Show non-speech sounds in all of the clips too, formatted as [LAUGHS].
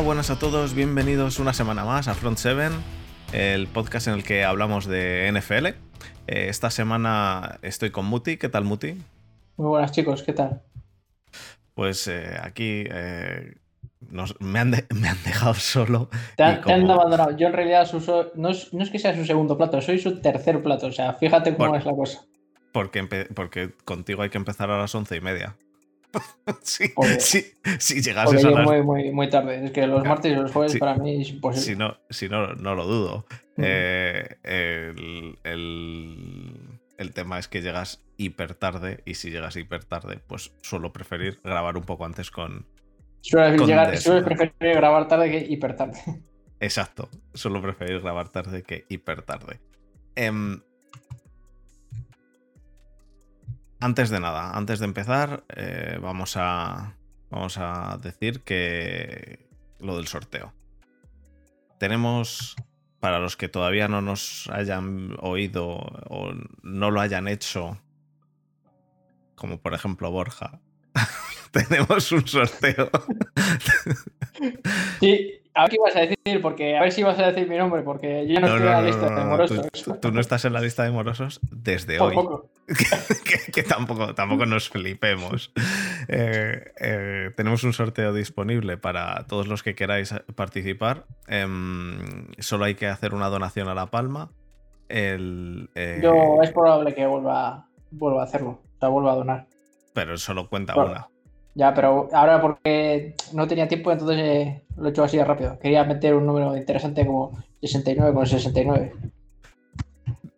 Hola, buenas a todos, bienvenidos una semana más a Front 7, el podcast en el que hablamos de NFL. Eh, esta semana estoy con Muti, ¿qué tal Muti? Muy buenas chicos, ¿qué tal? Pues eh, aquí eh, me, han dejado solo. Te, han, abandonado. Yo en realidad no, es, que sea su segundo plato, soy su tercer plato. O sea, fíjate cómo es la cosa. Porque, porque contigo hay que empezar a las once y media. [LAUGHS] sí, sí, sí, llegas a muy, muy, muy, tarde. Es que los martes y los jueves para mí es imposible. Si no, si no, no lo dudo. Eh, el, el, el, tema es que llegas hiper tarde y si llegas hiper tarde, pues suelo preferir grabar un poco antes con... Suelo, preferir grabar tarde que hiper tarde. Exacto, suelo preferir grabar tarde que hiper tarde. Em, antes de nada, antes de empezar, eh, vamos, a, vamos a decir que lo del sorteo. Tenemos, para los que todavía no nos hayan oído o no lo hayan hecho, como por ejemplo Borja, [LAUGHS] tenemos un sorteo. Sí, a ver qué ibas a decir, porque a ver si ibas a decir mi nombre, porque yo no, estoy en la lista de morosos. Tú, no estás en la lista de morosos desde hoy. [LAUGHS] que, tampoco, tampoco nos flipemos. [LAUGHS] Eh, eh, tenemos un sorteo disponible para todos los que queráis participar. Em, solo hay que hacer una donación a La Palma. El, eh, yo es probable que vuelva, vuelva a hacerlo, o sea, vuelva a donar. Pero solo cuenta una. Ya, pero ahora porque no tenía tiempo, entonces lo he hecho así de rápido. Quería meter un número interesante como 69 con 69.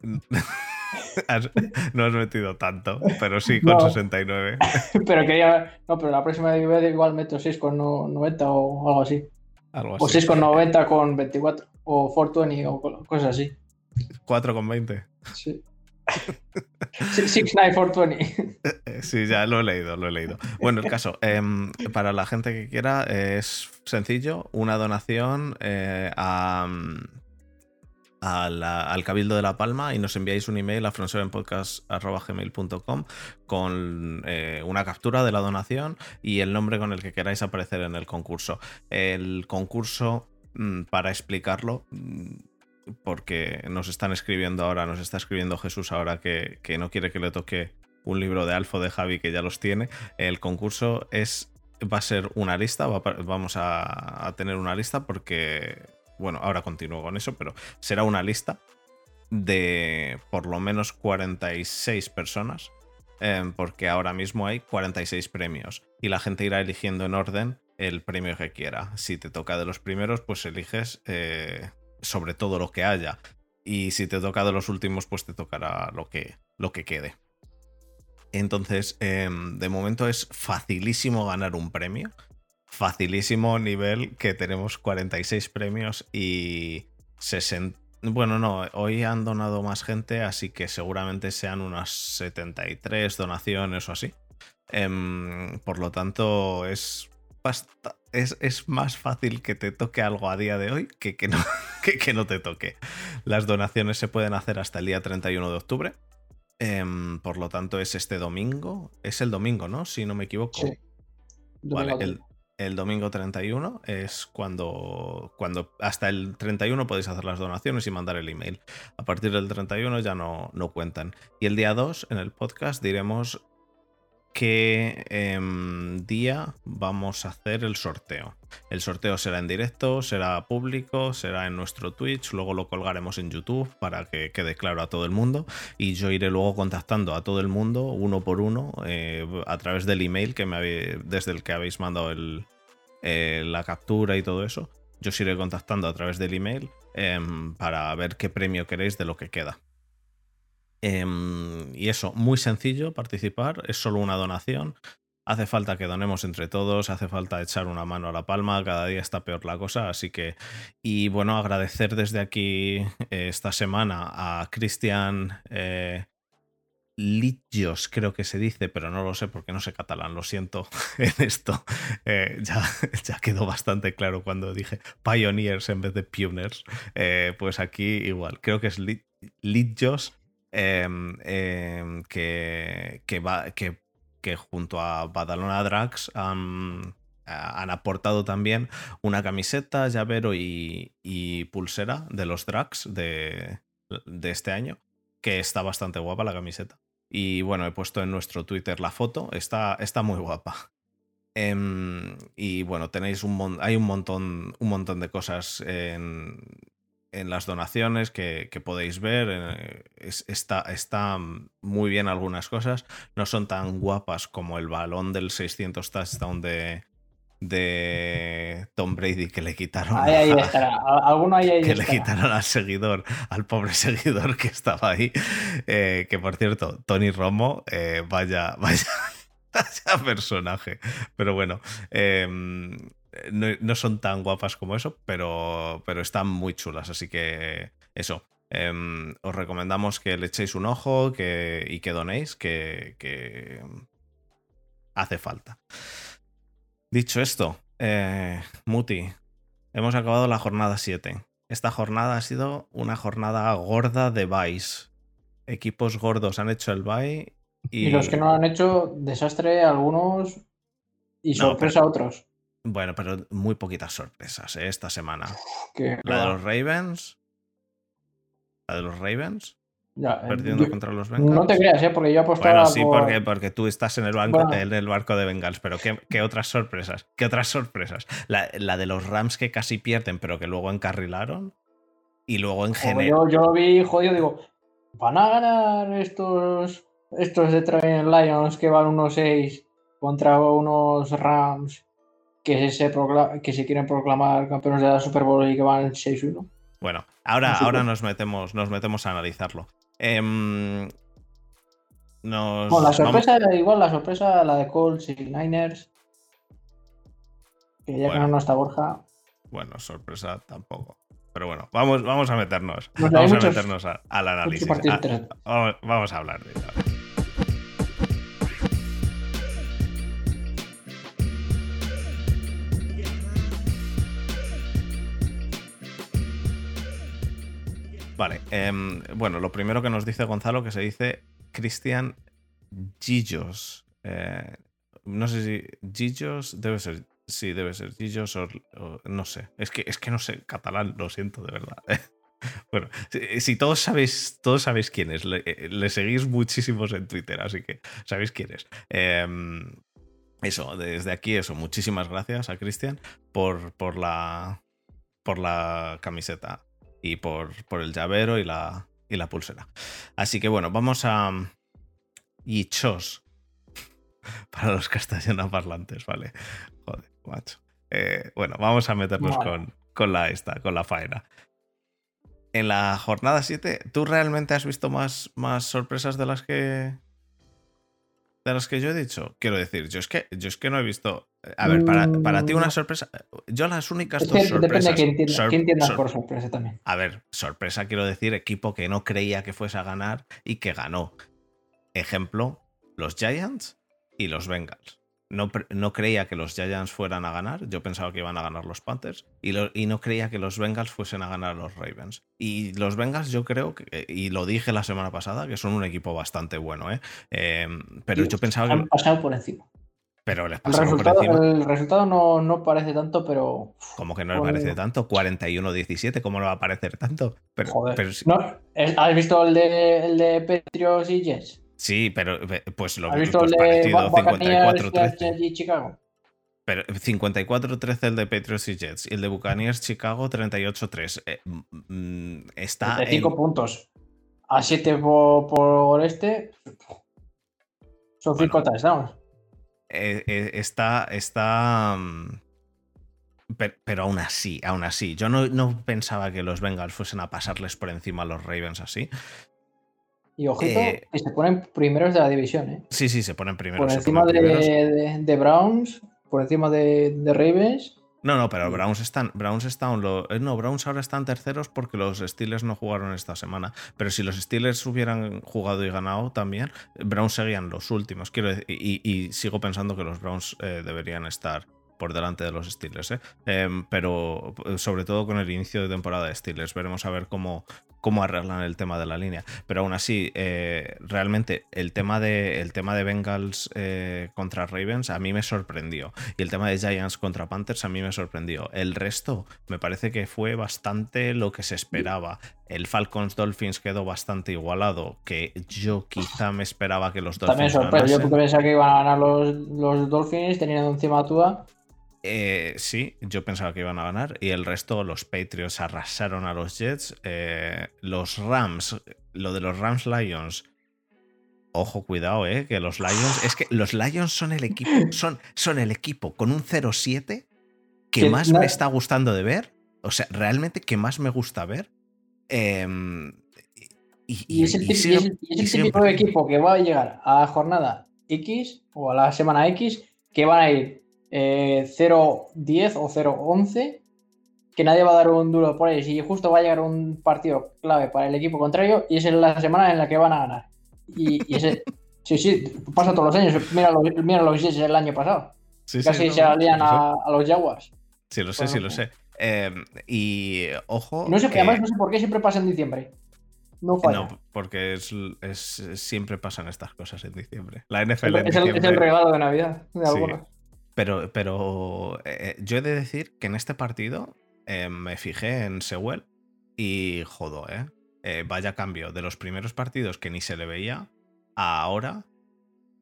[LAUGHS] no has metido tanto, pero sí con 69. [LAUGHS] pero quería. No, pero la próxima vez igual meto 6 con 90 o algo así. Algo así. O 6 con 90 con 24. O 420 o cosas así. 4 con 20. Sí. 69420. Sí, ya lo he leído, lo he leído. Bueno, el caso, em, para la gente que quiera, es sencillo, una donación eh, al Cabildo de La Palma y nos enviáis un email a fronsevenpodcast.gmail.com con eh, una captura de la donación y el nombre con el que queráis aparecer en el concurso. El concurso, mm, para explicarlo, mm, porque nos están escribiendo ahora, nos está escribiendo Jesús ahora que, no quiere que le toque un libro de Alfo de Javi que ya los tiene. El concurso es va a ser una lista, vamos a, tener una lista porque, bueno, ahora continúo con eso, pero será una lista de por lo menos 46 personas, em, porque ahora mismo hay 46 premios y la gente irá eligiendo en orden el premio que quiera. Si te toca de los primeros, pues eliges eh, sobre todo lo que haya. Y si te toca de los últimos, pues te tocará lo que, lo que quede. Entonces, em, de momento es facilísimo ganar un premio. Facilísimo nivel que tenemos 46 premios y 60... Bueno, no, hoy han donado más gente, así que seguramente sean unas 73 donaciones o así. Em, por lo tanto, es es, más fácil que te toque algo a día de hoy que que, no, [LAUGHS] que, no te toque. Las donaciones se pueden hacer hasta el día 31 de octubre. Em, por lo tanto, es este domingo. Es el domingo, ¿no? Si no me equivoco. Sí. Vale, el, domingo 31 es cuando, cuando hasta el 31 podéis hacer las donaciones y mandar el email. A partir del 31 ya no, no cuentan. Y el día 2 en el podcast diremos qué em, día vamos a hacer el sorteo. El sorteo será en directo, será público, será en nuestro Twitch, luego lo colgaremos en YouTube para que quede claro a todo el mundo y yo iré luego contactando a todo el mundo uno por uno eh, a través del email que me desde el que habéis mandado eh, la captura y todo eso. Yo os iré contactando a través del email em, para ver qué premio queréis de lo que queda. Em, y eso, muy sencillo participar, es solo una donación. Hace falta que donemos entre todos, hace falta echar una mano a la palma, cada día está peor la cosa, así que... Y bueno, agradecer desde aquí eh, esta semana a Cristian eh, creo que se dice, pero no lo sé porque no sé catalán, lo siento [LAUGHS] en esto. Eh, ya, [LAUGHS] ya, quedó bastante claro cuando dije pioneers en vez de pioneers. Eh, pues aquí igual, creo que es Litjos Em, em, que, va, que, junto a Badalona Drax han, aportado también una camiseta, llavero y, pulsera de los drags de, este año, que está bastante guapa la camiseta. Y bueno, he puesto en nuestro Twitter la foto, está, está muy guapa. Em, y bueno, tenéis un hay un montón, un montón de cosas en, en las donaciones que, podéis ver. Eh, está, está, muy bien algunas cosas. No son tan guapas como el balón del 600 touchdown de, de Tom Brady que le quitaron. Alguno que le quitaron al seguidor, al pobre [LAUGHS] seguidor que estaba ahí. Eh, que por cierto, Tony Romo, eh, vaya, [LAUGHS] vaya, vaya personaje. Pero bueno. Em, no, son tan guapas como eso, pero, pero están muy chulas. Así que eso. Em, os recomendamos que le echéis un ojo que, y que donéis, que, hace falta. Dicho esto, eh, Muti, hemos acabado la jornada 7. Esta jornada ha sido una jornada gorda de buys. Equipos gordos han hecho el buy y... y los que no lo han hecho, desastre algunos y sorpresa otros. Bueno, pero muy poquitas sorpresas ¿eh? esta semana. La de los Ravens. La de los Ravens. Ya, eh, perdiendo contra los Bengals. No te creas, ¿eh? porque yo apostaba. Bueno, sí, porque, porque tú estás en el, banco, en el barco de Bengals, pero ¿qué, otras sorpresas? ¿Qué otras sorpresas? La, de los Rams que casi pierden, pero que luego encarrilaron. Y luego en general. Yo, yo vi jodido, digo, ¿van a ganar estos, estos de Train Lions que van unos 6 contra unos Rams que se, que se quieren proclamar campeones de la Super Bowl y que van 6-1. Bueno, ahora, ahora nos, metemos, nos metemos a analizarlo. Em, la sorpresa era igual, la sorpresa, la de Colts y Niners. Que ya que no está Borja. Bueno, sorpresa tampoco. Pero bueno, vamos, vamos a meternos. vamos a meternos al análisis. Ah, vamos a hablar de eso. Vale, em, bueno, lo primero que nos dice Gonzalo, que se dice Cristian Gillos. Eh, no sé si Gillos debe ser, sí, debe ser Gillos o, no sé. Es que, es que no sé catalán, lo siento, de verdad. [LAUGHS] bueno, si, todos sabéis, todos sabéis quién es, le, seguís muchísimos en Twitter, así que sabéis quién es. Em, eso, desde aquí, eso, muchísimas gracias a Cristian por, por la por la camiseta y por, por el llavero y la, y la pulsera. Así que bueno, vamos a. Yichos. [LAUGHS] Para los castellano parlantes, ¿vale? Joder, macho. Eh, bueno, vamos a meternos con, con, la esta, con la faena. En la jornada 7, ¿tú realmente has visto más, más sorpresas de las que, de las que yo he dicho. Quiero decir, yo es que, yo es que no he visto. A ver, para, para ti una mm. sorpresa. Yo las únicas dos sorpresas. Depende de quién entiendas por sorpresa también. A ver, sorpresa quiero decir, equipo que no creía que fuese a ganar y que ganó. Ejemplo, los Giants y los Bengals no, creía que los Giants fueran a ganar. Yo pensaba que iban a ganar los Panthers. Y, y, no creía que los Bengals fuesen a ganar los Ravens. Y los Bengals, yo creo que, y lo dije la semana pasada, que son un equipo bastante bueno, ¿eh? Em, pero yo pensaba que. Han pasado por encima. Pero les pasaron por encima. El resultado no, parece tanto, pero. ¿Cómo que no le parece tanto? 41-17, ¿cómo no va a parecer tanto? Pero, Joder. ¿Has visto el de, el de Petrios y Jets? Sí, pero pues lo ¿Has visto pues, el de 54-13. Chicago? Pero 54-13 el de Patriots y Jets y el de Buccaneers Chicago 38-3. Eh, mm, está 35 puntos. A 7 por, este. Son 5 touchdowns. Eh, eh, está. está mm, pero, aún así, aún así. Yo no, no, pensaba que los Bengals fuesen a pasarles por encima a los Ravens así. Y ojito, eh, que se ponen primeros de la división, ¿eh? Sí, sí, se ponen primeros. Por encima de, Browns, por encima de, Ravens. No, no, pero Browns están. Browns están. Lo, eh, no, Browns ahora están terceros porque los Steelers no jugaron esta semana. Pero si los Steelers hubieran jugado y ganado también, Browns seguían los últimos. Quiero y, sigo pensando que los Browns eh, deberían estar por delante de los Steelers. Em, pero sobre todo con el inicio de temporada de Steelers. Veremos a ver cómo, cómo arreglan el tema de la línea. Pero aún así, eh, realmente el tema de, el tema de Bengals eh, contra Ravens a mí me sorprendió. Y el tema de Giants contra Panthers a mí me sorprendió. El resto me parece que fue bastante lo que se esperaba. El Falcons Dolphins quedó bastante igualado, que yo quizá me esperaba que los Dolphins. También sorpresa, yo pensaba que iban a ganar los, los Dolphins teniendo encima a Tua. Eh, sí, yo pensaba que iban a ganar. Y el resto, los Patriots arrasaron a los Jets. Eh, los Rams, lo de los Rams Lions. Ojo, cuidado, eh, que los Lions. Es que los Lions son el equipo. [LAUGHS] Son, son el equipo con un 0-7 que más me está gustando de ver. O sea, realmente que más me gusta ver. Em, y, es el, tipo de equipo que va a llegar a la jornada X o a la semana X que van a ir 0-10 eh, o 0-11, que nadie va a dar un duro por ellos y justo va a llegar un partido clave para el equipo contrario y es en la semana en la que van a ganar. Y, ese, [LAUGHS] sí, sí, pasa todos los años. Mira lo, mira lo que hiciste el año pasado. Casi se alían a, los Jaguars. Sí, lo sé, sí, lo sé. Em, y ojo. No sé, además no sé por qué siempre pasa en diciembre. No, no porque es, siempre pasan estas cosas en diciembre. La NFL. Es, el, es el, regalo de Navidad de algunos. Pero, pero eh, yo he de decir que en este partido eh, me fijé en Sewell y jodo, ¿eh? ¿eh? Vaya cambio. De los primeros partidos que ni se le veía, a ahora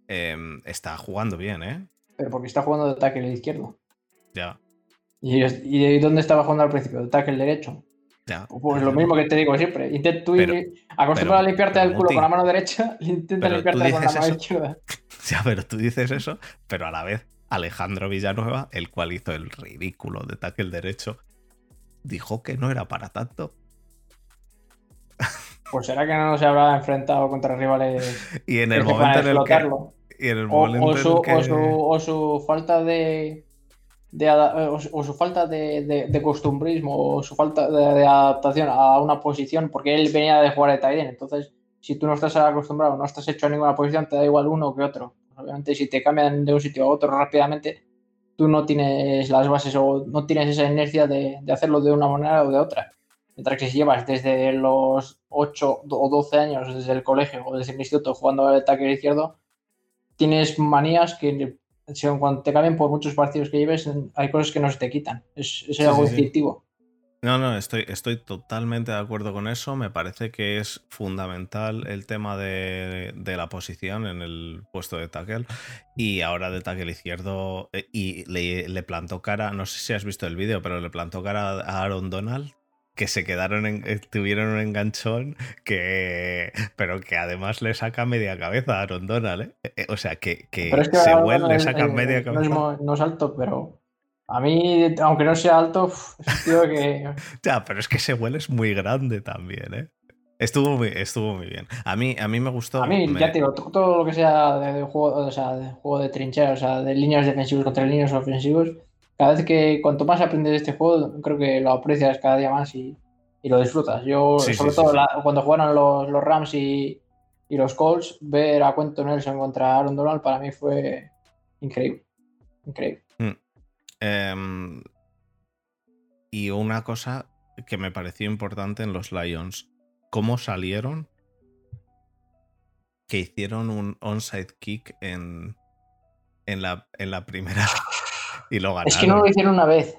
em, está jugando bien, ¿eh? Pero porque está jugando de tackle izquierdo. Ya. ¿Y, ¿Y dónde estaba jugando al principio? ¿De tackle derecho? Ya. Pues lo mismo que te digo siempre. Intenta tú acostumbra a limpiarte el culo con la mano derecha, [LAUGHS] intenta limpiarte con la mano izquierda. [LAUGHS] Ya, pero tú dices eso, pero a la vez Alejandro Villanueva, el cual hizo el ridículo de tackle derecho, dijo que no era para tanto. Pues será que no se habrá enfrentado contra rivales. [LAUGHS] y en el momento en el que. Y en el momento o, su, en que... o, su, falta de. o, su falta de, costumbrismo o su falta de, adaptación a una posición, porque él venía de jugar de tight entonces si tú no estás acostumbrado, no estás hecho a ninguna posición, te da igual uno que otro. Obviamente, si te cambian de un sitio a otro rápidamente, tú no tienes las bases o no tienes esa inercia de, hacerlo de una manera o de otra. Mientras que si llevas desde los 8 o 12 años, desde el colegio o desde el instituto jugando al ataque izquierdo, tienes manías que cuando te cambien por muchos partidos que lleves, hay cosas que no se te quitan. Es, algo instintivo. No, no, estoy, estoy totalmente de acuerdo con eso. Me parece que es fundamental el tema de, la posición en el puesto de tackle. Y ahora de tackle izquierdo. Eh, y le, plantó cara, no sé si has visto el vídeo, pero le plantó cara a Aaron Donald. Que se quedaron en, eh, tuvieron un enganchón que. Pero que además le saca media cabeza a Aaron Donald, ¿eh? O sea, que, que, se vuelve, le saca media cabeza. no es alto, pero a mí, aunque no sea alto, es un tío que. [LAUGHS] ya, pero es que ese huele es muy grande también, ¿eh? Estuvo muy, estuvo muy bien. A mí, a mí me gustó. A mí, ya te digo, todo lo que sea de, juego, o sea, de juego de trinchera, o sea, de líneas defensivos contra líneas ofensivos, cada vez que cuanto más aprendes de este juego, creo que lo aprecias cada día más y, lo disfrutas. Yo, sobre todo cuando jugaron los, los Rams y, los Colts, ver a Cuento Nelson contra Aaron Donald para mí fue increíble. Increíble. Em, y una cosa que me pareció importante en los Lions, cómo salieron que hicieron un onside kick en, en, la, en la primera [LAUGHS] y lo ganaron. Es que no lo hicieron una vez,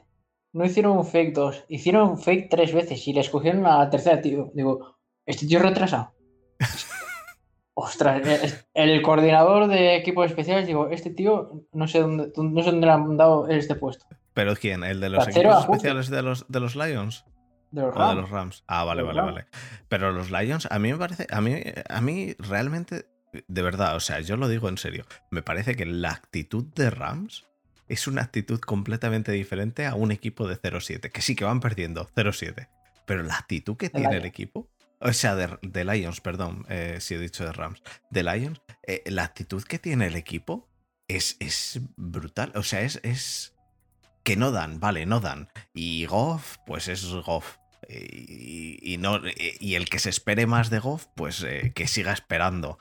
no hicieron un fake dos, hicieron un fake tres veces y le escogieron a la tercera, tío. Digo, este tío retrasa. [LAUGHS] Ostras, eh, el coordinador de equipos especiales, digo, este tío no sé dónde, no sé dónde le han dado este puesto. ¿Pero quién? ¿El de los equipos especiales de los, de los Lions? De los, Rams. de los Rams. Ah, vale, vale, vale. Pero los Lions, a mí me parece, a mí, a mí realmente, de verdad, o sea, yo lo digo en serio, me parece que la actitud de Rams es una actitud completamente diferente a un equipo de 0-7, que sí que van perdiendo 0-7, pero la actitud que tiene el equipo o sea, de, Lions, perdón, eh, si he dicho de Rams. De Lions, eh, la actitud que tiene el equipo es, es brutal. O sea, es, es, que no dan, vale, no dan. Y Goff, pues es Goff. Y, no, y el que se espere más de Goff, pues eh, que siga esperando.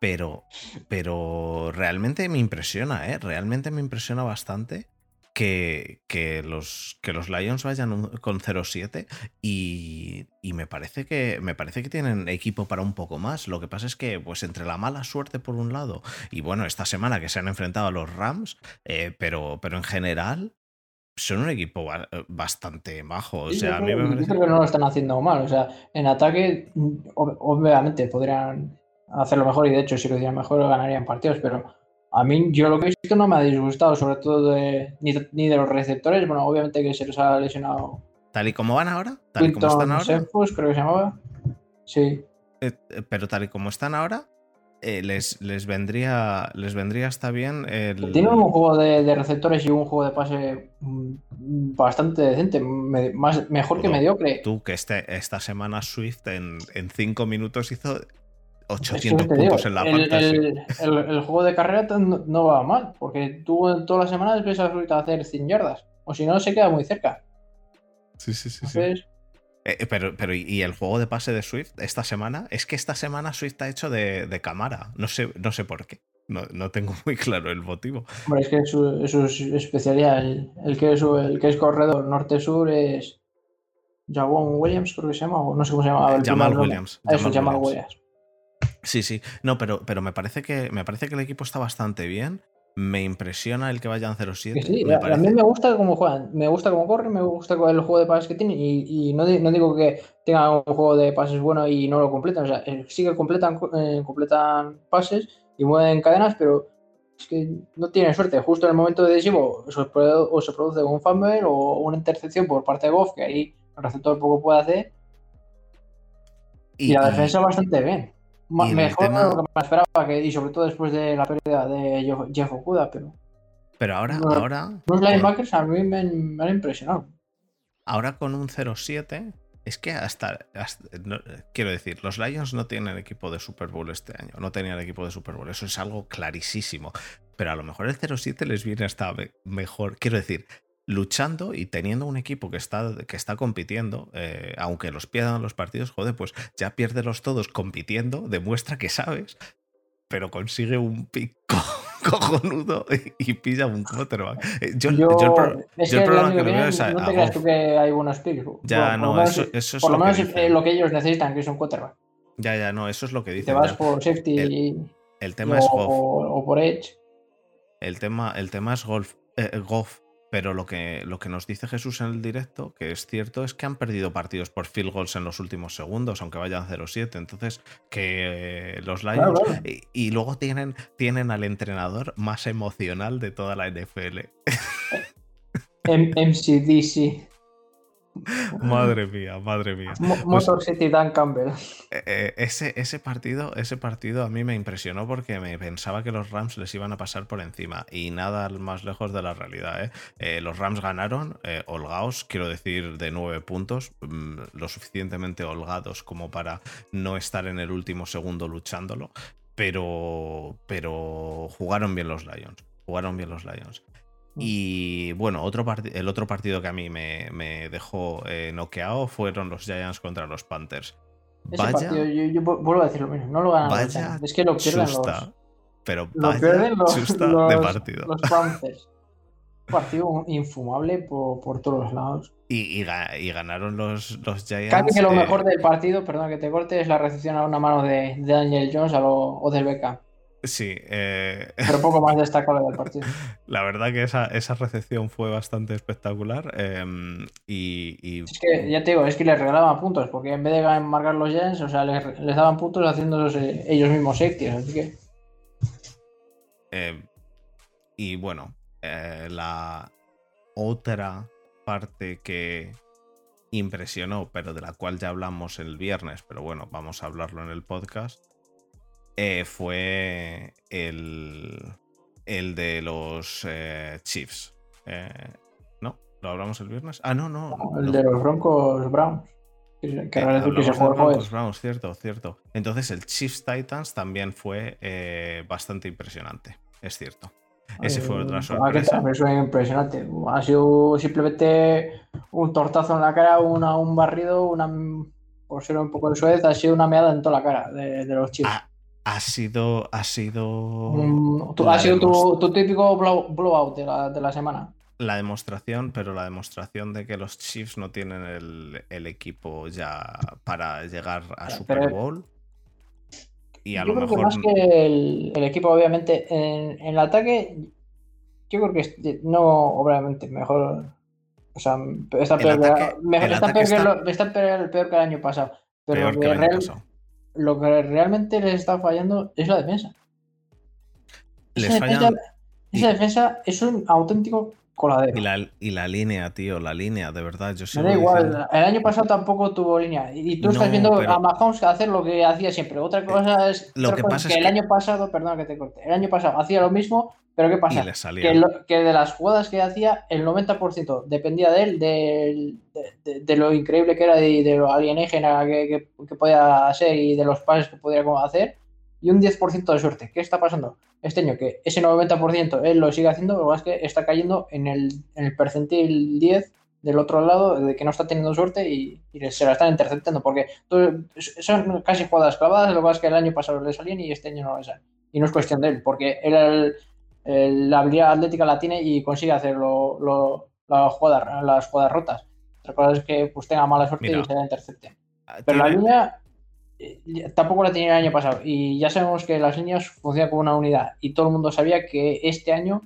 Pero, pero realmente me impresiona, ¿eh? Realmente me impresiona bastante que, que, los, que los Lions vayan con 0-7 y, y, me, parece que, me parece que tienen equipo para un poco más. Lo que pasa es que, pues entre la mala suerte por un lado y bueno, esta semana que se han enfrentado a los Rams, eh, pero, pero en general son un equipo bastante majo. O sea, a mí me parece... que no lo están haciendo mal. O sea, en ataque, obviamente podrían hacerlo mejor y de hecho, si lo hicieran mejor, ganarían partidos. Pero a mí, yo lo que he visto no me ha disgustado, sobre todo de, ni, de los receptores. Bueno, obviamente que se les ha lesionado. ¿Tal y como van ahora? ¿Tal y como están ahora? creo que se llamaba. Sí. Eh, eh, pero tal y como están ahora, eh, les, les, vendría les vendría hasta bien el... Tiene un juego de, receptores y un juego de pase mm, bastante decente, más, mejor que mediocre. Tú, que este, esta semana Swift en, en cinco minutos hizo 800 puntos en la parte. El, juego de carrera no, va mal, porque tú en todas las semanas ves a hacer 100 yardas, o si no, se queda muy cerca. Sí, sí, sí. sí. Eh, eh, pero, pero, ¿y el juego de pase de Swift esta semana? Es que esta semana Swift ha hecho de, de cámara. No sé, no sé por qué. No, no, tengo [LAUGHS] muy claro el motivo. Hombre, es que es su, especialidad. El, que es, el que es corredor norte-sur es Jawan Williams, creo que se llama, o no sé cómo se llama. Jamal Williams. Eso, Jamal Williams. Sí, sí. No, pero, pero me, parece que, me parece que el equipo está bastante bien me impresiona el que vayan 0-7. Sí, a, mí me gusta cómo juegan, me gusta cómo corren, me gusta el juego de pases que tienen y, no, digo que tengan un juego de pases bueno y no lo completan, o sea, eh, sí que completan, eh, completan pases y mueven cadenas, pero es que no tienen suerte. Justo en el momento decisivo o se produce un fumble o una intercepción por parte de Goff, que ahí el receptor poco puede hacer. Y, la defensa bastante bien mejor de lo que me esperaba, que, y sobre todo después de la pérdida de Jeff Okuda, pero. Pero ahora. ahora los linebackers a mí me, han impresionado. Ahora con un 0-7, es que hasta. quiero decir, los Lions no tienen equipo de Super Bowl este año. No tenían equipo de Super Bowl. Eso es algo clarísimo. Pero a lo mejor el 0-7 les viene hasta mejor. Quiero decir, luchando y teniendo un equipo que está, que está compitiendo, eh, aunque los pierdan los partidos, joder, pues ya los todos compitiendo, demuestra que sabes, pero consigue un pico [LAUGHS] cojonudo y, pilla un quarterback. Eh, yo, yo, el, problema que, veo es No te creas tú que hay buenos picks. Ya, no, eso, eso, es Por lo, menos lo que ellos necesitan, que es un quarterback. Ya, ya, no, eso es lo que dicen. Te vas por safety el, tema es golf. O, por edge. El tema, el tema es golf. Eh, golf pero lo que, lo que nos dice Jesús en el directo, que es cierto, es que han perdido partidos por field goals en los últimos segundos, aunque vayan 0-7. Entonces, que los Lions. Y, luego tienen, tienen al entrenador más emocional de toda la NFL. MCDC. [LAUGHS] Madre mía, madre mía. Pues Motor City Dan Campbell. Eh, eh, ese, ese, partido, ese partido a mí me impresionó porque me pensaba que los Rams les iban a pasar por encima y nada más lejos de la realidad. ¿eh? los Rams ganaron, holgados, quiero decir, de nueve puntos, mm, lo suficientemente holgados como para no estar en el último segundo luchándolo, pero, pero jugaron bien los Lions. Jugaron bien los Lions. Mm. Y bueno, otro el otro partido que a mí me, dejó eh, noqueado fueron los Giants contra los Panthers. Ese partido, yo, vuelvo a decir lo mismo, no lo ganan. Vaya es que lo pierden los. Pero pierden los, de partido. Los Panthers. partido infumable por, todos los lados. Y, ganaron los, los Giants. Casi que lo mejor del partido, perdón que te corte, es la recepción a una mano de, Daniel Jones o del Beca. Sí. Eh... [LAUGHS] Pero poco más destacable del partido. La verdad que esa, recepción fue bastante espectacular. Em, y, Es que, ya te digo, es que les regalaban puntos, porque en vez de marcar los Jens, o sea, les, daban puntos haciendo ellos mismos safety, así que. Em, y bueno, eh, la otra parte que impresionó, pero de la cual ya hablamos el viernes, pero bueno, vamos a hablarlo en el podcast eh, fue el, el de los eh, Chiefs. Eh, ¿No? ¿Lo hablamos el viernes? Ah, no, no. el de los Broncos Browns. Que, que se Broncos Browns, cierto, cierto. Entonces el Chiefs Titans también fue bastante impresionante, es cierto. Ese fue otra sorpresa. Eso es impresionante. Ha sido simplemente un tortazo en la cara, una, un barrido, una, por ser un poco de suez, ha sido una meada en toda la cara de, los Chiefs. Ah, ha sido. Ha sido. ha sido tu, típico blowout de la, de la semana. la demostración, pero la demostración de que los Chiefs no tienen el, equipo ya para llegar a Super Bowl. Y a lo mejor. más que el, equipo, obviamente, en, el ataque, yo creo que no, obviamente, mejor. O sea, está peor, que, el año pasado. Pero lo que realmente les está fallando es la defensa. Les esa defensa es un auténtico coladero. Y la, y la línea, tío, la línea, de verdad. Yo sé. da igual, el año pasado tampoco tuvo línea. Y tú estás viendo a Mahomes hacer lo que hacía siempre. Otra eh, cosa es, lo que, pasa es que el año pasado, perdón que te corte, el año pasado hacía lo mismo, pero ¿qué pasa? Que, que, de las jugadas que hacía, el 90% dependía de él, de, de, lo increíble que era, de, de lo alienígena que, que, podía ser y de los pases que podía hacer, y un 10% de suerte. ¿Qué está pasando? este año que ese 90% él lo sigue haciendo, lo que es que está cayendo en el, en el percentil 10 del otro lado de que no está teniendo suerte y, se la están interceptando porque son casi jugadas clavadas, lo que pasa es que el año pasado le salían y este año no le salen. Y no es cuestión de él, porque él la habilidad atlética la tiene y consigue hacer lo, las jugadas rotas. Otra cosa es que pues tenga mala suerte y se la intercepte. Ah, Pero la línea tampoco la tenía el año pasado y ya sabemos que las líneas funcionan como una unidad y todo el mundo sabía que este año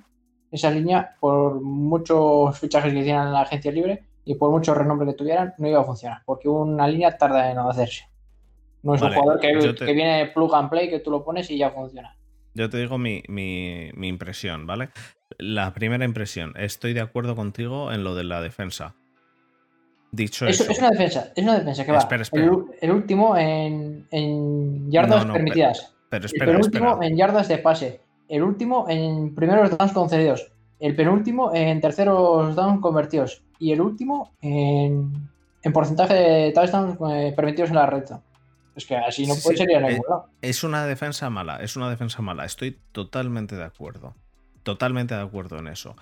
esa línea, por muchos fichajes que hicieran en la agencia libre y por mucho renombre que tuvieran, no iba a funcionar porque una línea tarda en hacerse. No es un jugador que, viene plug and play que tú lo pones y ya funciona. Yo te digo mi, mi impresión, ¿vale? La primera impresión, estoy de acuerdo contigo en lo de la defensa. Dicho es, eso. Es una defensa, es una defensa que va. El, último en, en yardas permitidas. Pero, el penúltimo en yardas de pase. El último en primeros downs concedidos. El penúltimo en terceros downs convertidos. Y el último en, en porcentaje de touchdowns eh, permitidos en la recta. Es que así no puede ser eh, Es una defensa mala, es una defensa mala. Estoy totalmente de acuerdo. Totalmente de acuerdo en eso.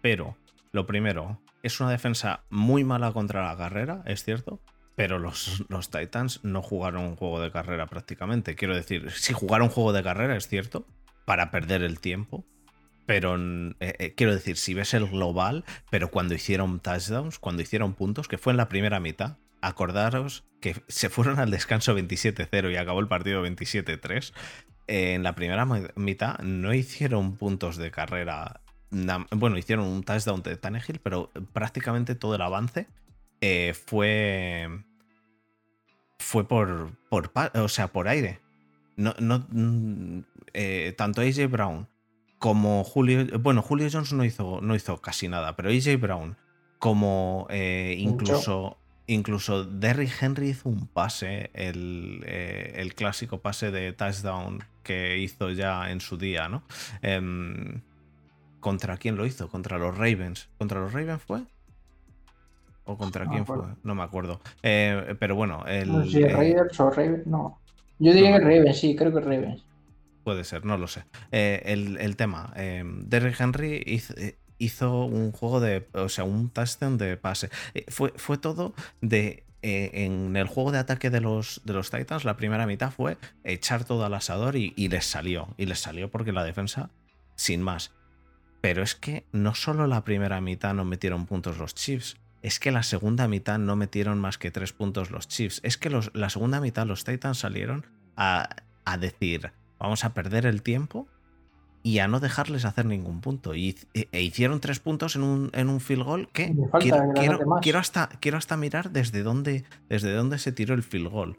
Pero, lo primero, es una defensa muy mala contra la carrera, es cierto, pero los, los, Titans no jugaron un juego de carrera prácticamente. Quiero decir, si jugaron un juego de carrera, es cierto, para perder el tiempo. Pero eh, eh, quiero decir, si ves el global, pero cuando hicieron touchdowns, cuando hicieron puntos, que fue en la primera mitad, acordaros que se fueron al descanso 27-0 y acabó el partido 27-3. en la primera mitad no hicieron puntos de carrera bueno, hicieron un touchdown de Tannehill, pero prácticamente todo el avance eh, fue. Fue por, por. O sea, por aire. No, no, mm, eh, tanto AJ Brown como Julio. Bueno, Julio Jones no hizo, no hizo casi nada, pero AJ Brown, como eh, incluso. Incluso Derrick Henry hizo un pase, el, el, clásico pase de touchdown que hizo ya en su día, ¿no? Em, ¿Contra quién lo hizo? ¿Contra los Ravens? ¿Contra los Ravens fue? ¿O contra quién fue? No me acuerdo. Eh, pero bueno, el. No sé Ravens o Ravens, no. Yo diría que Ravens, sí, creo que Ravens. Puede ser, no lo sé. Eh, el, tema, eh, Derrick Henry hizo, un juego de, o sea, un touchdown de pase. fue, fue todo de en el juego de ataque de los, de los Titans, la primera mitad fue echar todo al asador y, y, les salió. Y les salió porque la defensa, sin más. Pero es que no solo la primera mitad no metieron puntos los Chiefs, es que la segunda mitad no metieron más que tres puntos los Chiefs. Es que los, la segunda mitad los Titans salieron a, decir, vamos a perder el tiempo y a no dejarles hacer ningún punto. Y, e, hicieron tres puntos en un, en un field goal que quiero, hasta, quiero hasta mirar desde dónde, desde dónde se tiró el field goal.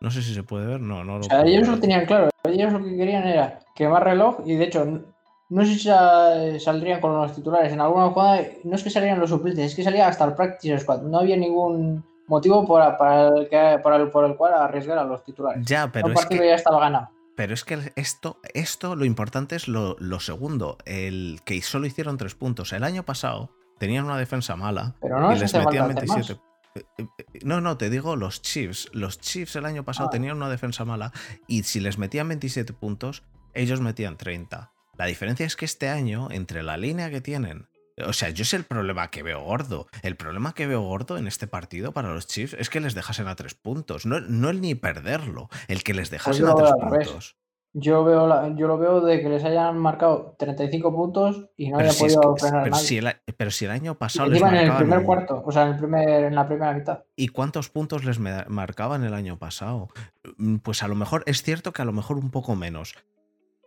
No sé si se puede ver, no, no lo ellos lo tenían claro. Ellos lo que querían era quemar reloj y de hecho no sé si saldrían con los titulares. En alguna jugada no es que salieran los suplentes, es que salía hasta el practice squad. No había ningún motivo para, para, el, que, para el, por el cual arriesgar a los titulares. Ya, pero es que, ya estaba ganado. Pero es que esto, esto lo importante es lo, segundo, el que solo hicieron tres puntos. El año pasado tenían una defensa mala pero no y les metían 27. Eh, eh, no, no, te digo los Chiefs. Los Chiefs el año pasado ah. tenían una defensa mala y si les metían 27 puntos, ellos metían 30. La diferencia es que este año, entre la línea que tienen, o sea, yo sé el problema que veo gordo. El problema que veo gordo en este partido para los Chiefs es que les dejasen a tres puntos. No, no el ni perderlo, el que les dejasen a tres puntos. Yo, veo la- yo lo veo de que les hayan marcado 35 puntos y no Pero haya si, es podido que- frenar pero nadie. si el, pero si el año Y pasado les encima en el marcaban primer cuarto, o sea, en, el primer, en la primera mitad. ¿Y cuántos puntos les marcaban el año pasado? Mm, Pues a lo mejor, es cierto que a lo mejor un poco menos.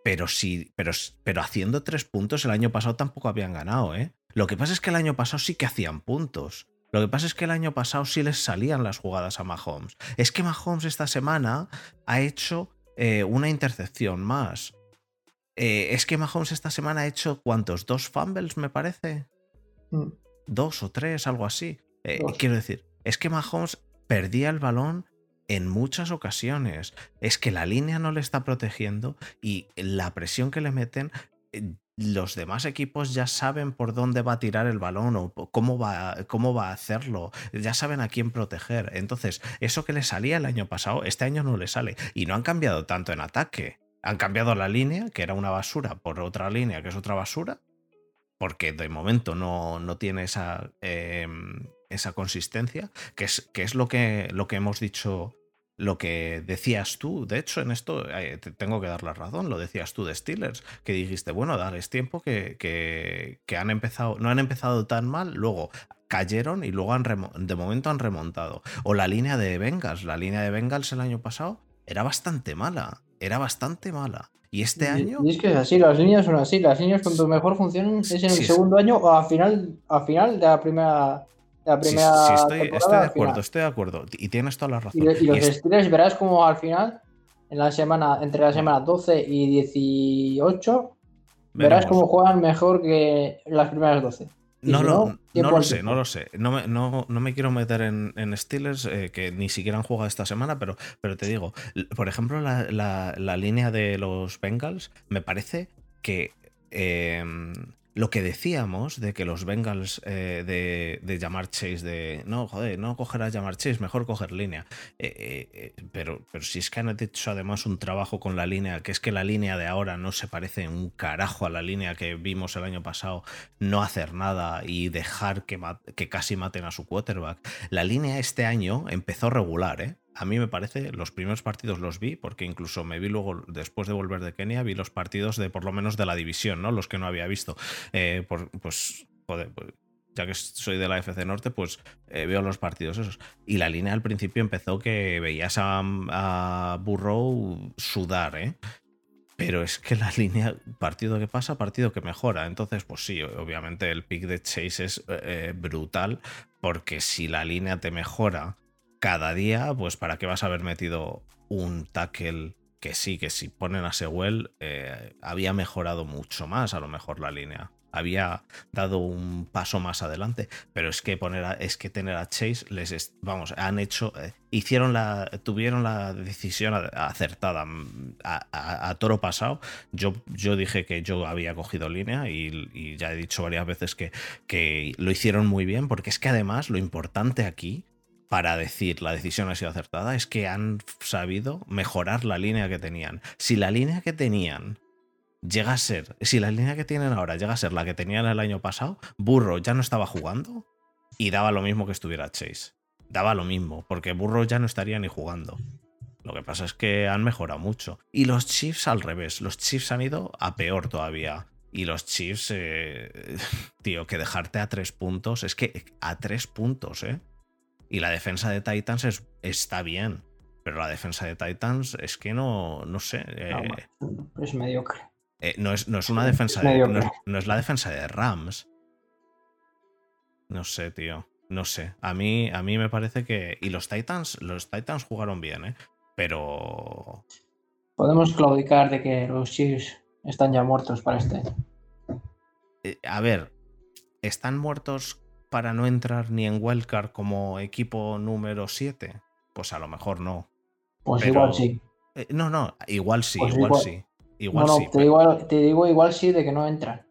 Pero sí, pero, pero haciendo tres puntos el año pasado tampoco habían ganado, ¿eh? Lo que pasa es que el año pasado sí que hacían puntos. Lo que pasa es que el año pasado sí les salían las jugadas a Mahomes. Es que Mahomes esta semana ha hecho eh, una intercepción más. Eh, es que Mahomes esta semana ha hecho ¿cuántos? ¿Dos fumbles, me parece? Mm. dos o tres, algo así. Eh, quiero decir, es que Mahomes perdía el balón en muchas ocasiones. Es que la línea no le está protegiendo y la presión que le meten, eh, los demás equipos ya saben por dónde va a tirar el balón o cómo va, cómo va a hacerlo. Ya saben a quién proteger. Entonces, eso que le salía el año pasado, este año no le sale. Y no han cambiado tanto en ataque. Han cambiado la línea, que era una basura, por otra línea, que es otra basura porque de momento no, no tiene esa, eh, esa consistencia, que es, que es lo, que, lo que hemos dicho, lo que decías tú. De hecho, en esto eh, te tengo que dar la razón, lo decías tú de Steelers, que dijiste, bueno, darles tiempo que, que, que han empezado, no han empezado tan mal, luego cayeron y luego han de momento han remontado. O la línea de Bengals, la línea de Bengals el año pasado era bastante mala, era bastante mala. Y este año... Y es que es así, las líneas son así. Las líneas cuando mejor funcionan es en el Sí, sí. segundo año o a final, a final de la primera, la primera sí, estoy, temporada. estoy de acuerdo, estoy de acuerdo. Y tienes toda la razón. Y, y los Y es- Steelers verás como al final, en la semana, entre la semana 12 y 18, verás veremos. cómo juegan mejor que las primeras 12. Y No, si no, lo sé, no lo sé. No me, no, no me quiero meter en, en Steelers, eh, que ni siquiera han jugado esta semana, pero, pero te digo, por ejemplo, la, la- la línea de los Bengals, me parece que eh, lo que decíamos de que los Bengals eh, de, de llamar Chase, de no, joder, no coger a llamar Chase, mejor coger línea. Eh, eh, pero, pero si es que han hecho además un trabajo con la línea, que es que la línea de ahora no se parece un carajo a la línea que vimos el año pasado, no hacer nada y dejar que, que casi maten a su quarterback. La línea este año empezó regular, ¿eh? A mí me parece, los primeros partidos los vi, porque incluso me vi luego, después de volver de Kenia, vi los partidos de por lo menos de la división, ¿no? Los que no había visto. Eh, por- pues, joder, pues, ya que soy de la FC Norte, pues eh, veo los partidos esos. Y la línea al principio empezó que veías a, a Burrow sudar, ¿eh? Pero es que la [LAUGHS] línea, partido que pasa, partido que mejora. Entonces, pues sí, obviamente el pick de Chase es eh, brutal, porque si la línea te mejora cada día, pues para qué vas a haber metido un tackle que sí, que si ponen a Sewell, eh, había mejorado mucho más a lo mejor la línea. Había dado un paso más adelante, pero es que poner a- es que tener a Chase les es- vamos, han hecho eh, hicieron la tuvieron la decisión acertada mm, a toro pasado. Yo, yo dije que yo había cogido línea y, y ya he dicho varias veces que, que lo hicieron muy bien, porque es que además lo importante aquí para decir la decisión ha sido acertada es que han sabido mejorar la línea que tenían. Si la línea que tenían llega a ser, si la línea que tienen ahora llega a ser la que tenían el año pasado, Burro ya no estaba jugando y daba lo mismo que estuviera Chase. Daba lo mismo, porque Burro ya no estaría ni jugando. Lo que pasa es que han mejorado mucho. Y los Chiefs al revés, los Chiefs han ido a peor todavía. Y los Chiefs, eh, [LAUGHS] tío, que dejarte a tres puntos, es que a tres puntos, ¿eh? Y la defensa de Titans es- está bien, pero la defensa de Titans es que no, no sé. eh, No, es mediocre. eh, no, es, no es una defensa es de. No es, no es la defensa de Rams. No sé, tío. No sé. A mí, a mí me parece que. Y los Titans, los Titans jugaron bien, ¿eh? Pero. Podemos claudicar de que los Chiefs están ya muertos para este eh, a ver, ¿están muertos para no entrar ni en Wildcard como equipo número 7? Pues a lo mejor no. Pues Pero- igual sí. Eh, no, no, igual sí, Pues igual, igual- sí. Igual no, no, sí. te, pero- digo, te digo igual sí de que no entran.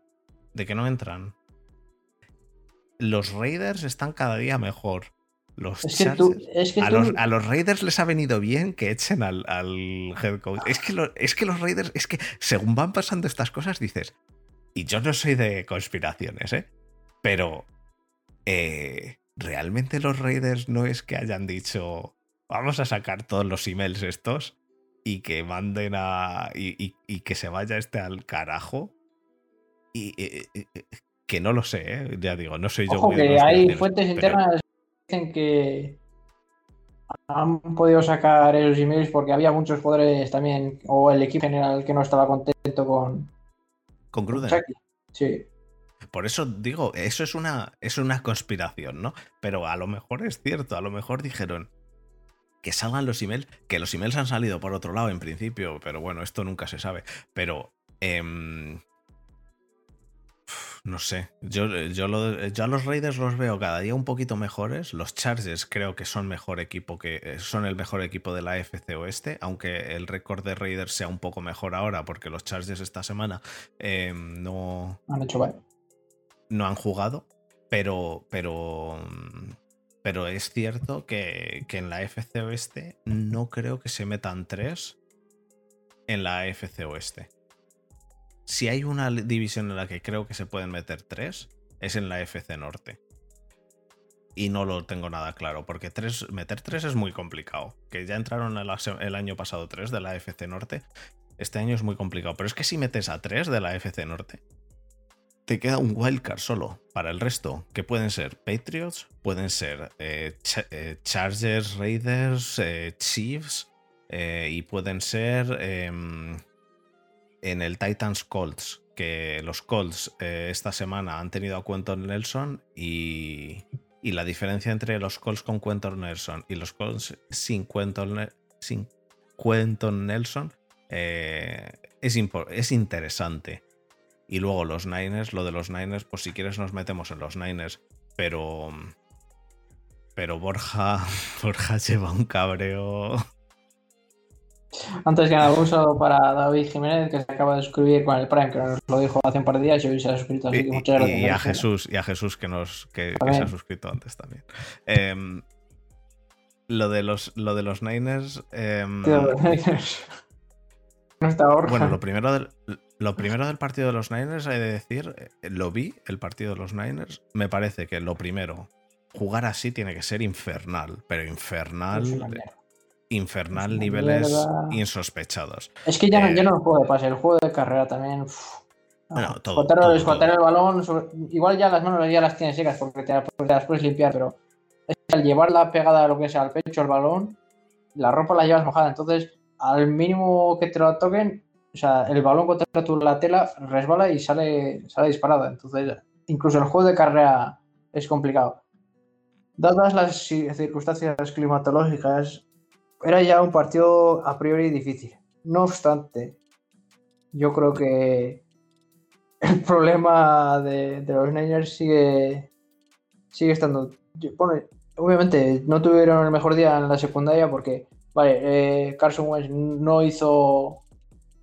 de que no entran. Los Raiders están cada día mejor. Los Es que tú, Chargers- es que a, tú- los, a los Raiders les ha venido bien que echen al, al head coach. Es que, lo- es que los Raiders, es que según van pasando estas cosas, dices, y yo no soy de conspiraciones, ¿eh? Pero eh, realmente los Raiders no es que hayan dicho, vamos a sacar todos los emails estos y que manden a. y, que se vaya este al carajo. Y, que no lo sé, ¿eh? ya digo, no soy yo. Ojo, que hay fuentes internas que dicen que han podido sacar esos emails porque había muchos jugadores también, o el equipo general que no estaba contento con. Con Gruden. Sí. Por eso digo, eso es una, es una conspiración, ¿no? Pero a lo mejor es cierto, a lo mejor dijeron que salgan los emails, que los emails han salido por otro lado en principio, pero bueno, esto nunca se sabe. Pero em, no sé, yo, yo, a los Raiders los veo cada día un poquito mejores. Los Chargers creo que son mejor equipo que eh, son el mejor equipo de la FC Oeste, aunque el récord de Raiders sea un poco mejor ahora, porque los Chargers esta semana em, no han hecho no han jugado, pero pero pero es cierto que, que en la FC Oeste no creo que se metan tres en la FC Oeste si hay una división en la que creo que se pueden meter tres, es en la FC Norte. Y no lo tengo nada claro, porque meter tres es muy complicado. Que ya entraron el, año pasado tres de la FC Norte. Este año es muy complicado. Pero es que si metes a tres de la FC Norte, te queda un wildcard solo para el resto, que pueden ser Patriots, pueden ser eh, eh, Chargers, Raiders, eh, Chiefs y pueden ser em, en el Titans Colts, que los Colts esta semana han tenido a Quentin Nelson y, la diferencia entre los Colts con Quentin Nelson y los Colts sin Quentin, sin Nelson eh, es, es interesante. Y luego los Niners, lo de los Niners, pues si quieres nos metemos en los Niners, pero... Pero Borja, [LAUGHS] Borja lleva un cabreo antes que nada, un saludo para David Jiménez, que se acaba de suscribir con el Prime, que nos lo dijo hace un par de días y hoy se ha suscrito. Así que muchas gracias. Y a Jesús, y a Jesús que, nos, que, se ha suscrito antes también. Em, lo, de los, lo de los Niners. Em, [LAUGHS] no está bueno, lo primero, del, lo primero del partido de los Niners, hay de decir, eh, lo vi, el partido de los Niners. Me parece que lo primero, jugar así tiene que ser infernal, pero infernal infernal niveles insospechados. Es que ya, no, ya no puede pasar, el juego de carrera también. Bueno, el balón, igual ya las manos ya las tienes secas porque te, las puedes limpiar, pero es al llevarla pegada a lo que sea al pecho, el balón, la ropa la llevas mojada, entonces al mínimo que te lo toquen, o sea, el balón contra tu, la tela resbala y sale, sale disparada, entonces incluso el juego de carrera es complicado. Dadas las circunstancias climatológicas, era ya un partido a priori difícil. No obstante, yo creo que el [LAUGHS] problema de, los Niners sigue, sigue estando. obviamente no tuvieron el mejor día en la secundaria porque, vale, eh, Carson Wentz no hizo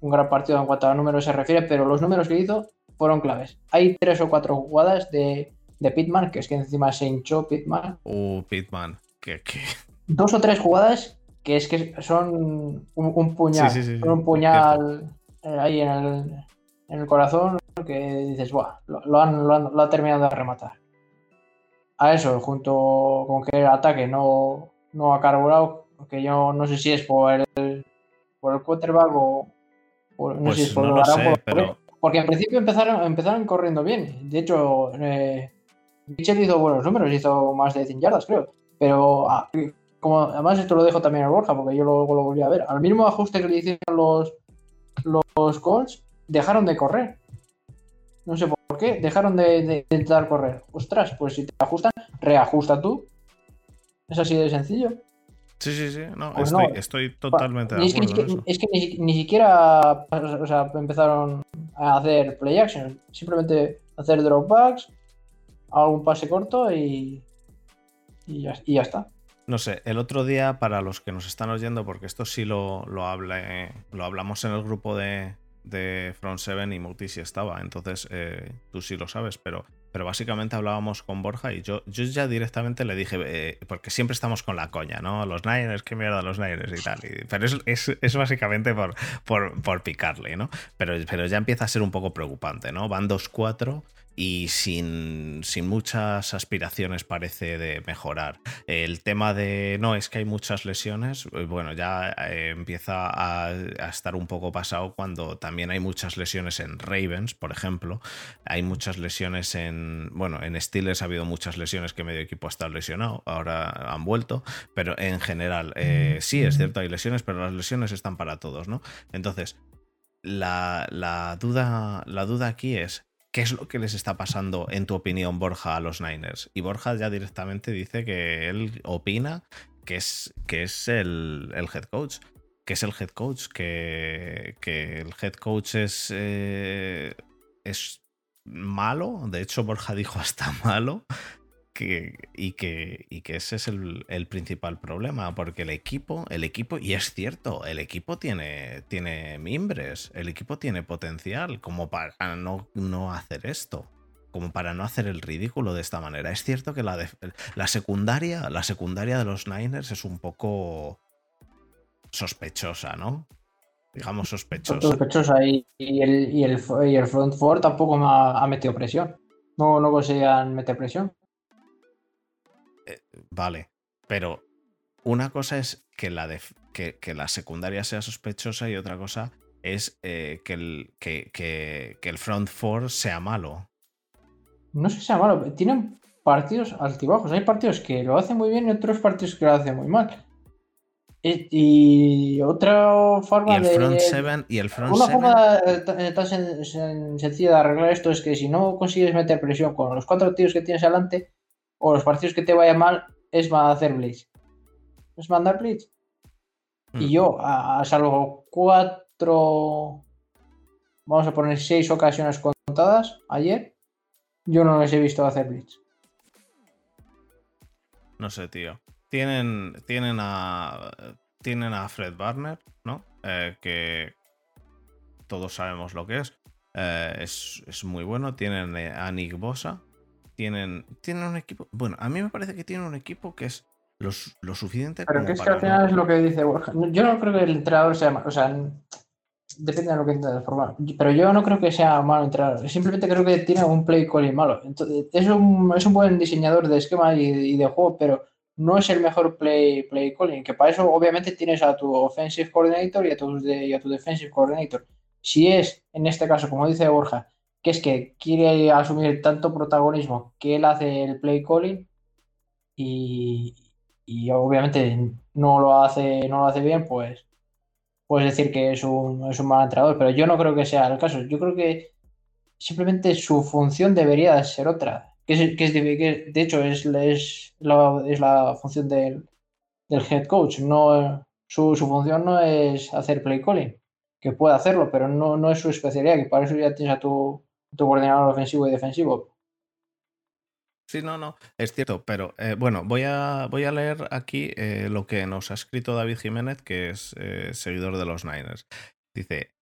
un gran partido en cuanto a números se refiere, pero los números que hizo fueron claves. Hay tres o cuatro jugadas de, de Pitman, que es que encima se hinchó Pitman. Uh, Pitman, que, Dos o tres jugadas que es que son un, puñal, un puñal eh, ahí en el, corazón que dices, Buah, lo, han, lo, ha terminado de rematar. A eso, junto con que el ataque no, no ha carburado, que yo no sé si es por el, por el quarterback o, no sé si es por, lo pero... Porque en principio empezaron, empezaron corriendo bien. De hecho, eh, Mitchell hizo buenos números, hizo más de 100 yardas, creo. Pero ah, además esto lo dejo también a Borja, porque yo luego lo volví a ver, al mismo ajuste que le hicieron los, los Colts, dejaron de correr. No sé por qué, dejaron de, intentar correr. Ostras, pues si te ajustan, reajusta tú. Es así de sencillo. Sí, sí, sí, no, pues estoy, totalmente de acuerdo. Es que, ni, siquiera empezaron a hacer play action, simplemente hacer dropbacks, algún pase corto y, y ya está. No sé, el otro día, para los que nos están oyendo, porque esto sí lo, lo, hablé, lo hablamos en el grupo de, de Front 7 y Muti sí estaba, entonces eh, tú sí lo sabes, pero, pero básicamente hablábamos con Borja y yo, yo ya directamente le dije, eh, porque siempre estamos con la coña, ¿no? Los Niners, qué mierda los Niners y tal, pero es, es, básicamente por, por, por, picarle, ¿no? Pero, pero ya empieza a ser un poco preocupante, ¿no? Van 2-4 y sin, sin, muchas aspiraciones parece de mejorar. El tema de no es que hay muchas lesiones, eh, bueno, ya eh, empieza a, estar un poco pasado cuando también hay muchas lesiones en Ravens, por ejemplo. Hay muchas lesiones en, bueno, en Steelers ha habido muchas lesiones que medio equipo ha estado lesionado, ahora han vuelto, pero en general, eh, sí, es cierto, hay lesiones, pero las lesiones están para todos, ¿no? Entonces, la, la, duda, la duda aquí es, ¿Qué es lo que les está pasando, en tu opinión, Borja, a los Niners? Y Borja ya directamente dice que él opina que es, que es el, el head coach. Que es el head coach, que, que el head coach es, eh, es malo. De hecho, Borja dijo hasta [LAUGHS] malo y, que, y que ese es el, el, principal problema, porque el equipo, el equipo, y es cierto, el equipo tiene, tiene mimbres, el equipo tiene potencial como para no, no hacer esto como para no hacer el ridículo de esta manera. Es cierto que la, la secundaria, la secundaria de los Niners es un poco sospechosa, ¿no? Digamos sospechosa. Sospechosa y, y, el, y, el, y el front four tampoco me ha, ha metido presión. No, no conseguían meter presión. Eh, vale, pero una cosa es que la, de, que, que, la secundaria sea sospechosa y otra cosa es eh, que, el, que, que, el front four sea malo. No sé si sea malo, tienen partidos altibajos. Hay partidos que lo hacen muy bien y otros partidos que lo hacen muy mal. Y otra forma y el de. Front seven, y el front una seven. forma tan, tan sen, sen, sencilla de arreglar esto es que si no consigues meter presión con los cuatro tíos que tienes adelante, o los partidos que te vayan mal, es hacer blitz. Es mandar blitz. Mm. Y yo, a, a, salvo cuatro. Vamos a poner seis ocasiones contadas ayer, yo no les he visto hacer blitz. No sé, tío. Tienen, tienen a. Tienen a Fred Barner, ¿no? Eh, que todos sabemos lo que es. Eh, es. es, muy bueno. Tienen a Nick Bosa. Tienen, tienen un equipo. Bueno, a mí me parece que tienen un equipo que es lo, lo suficiente. Pero que es que al final no... es lo que dice Borja. Yo no creo que el entrenador sea. O sea, depende de lo que intenta formar. Pero yo no creo que sea malo entrenador. Simplemente creo que tiene un play calling malo. Entonces, es, un, es un buen diseñador de esquema y, y de juego, pero no es el mejor play, play calling, que para eso obviamente tienes a tu offensive coordinator y a tu, y a tu defensive coordinator. Si es, en este caso, como dice Borja, que es que quiere asumir tanto protagonismo que él hace el play calling y, y obviamente no lo hace, no lo hace bien, pues puedes decir que es un, es un mal entrenador, pero yo no creo que sea el caso. Yo creo que simplemente su función debería ser otra que es, que es, de hecho es, es, la, es la función del, del, head coach. No, su, su, función no es hacer play calling, que puede hacerlo, pero no, no es su especialidad, que para eso ya tienes a tu, tu coordinador ofensivo y defensivo. Sí, no, no, es cierto, pero eh, bueno, voy a, voy a leer aquí eh, lo que nos ha escrito David Jiménez, que es eh, seguidor de los Niners. Dice,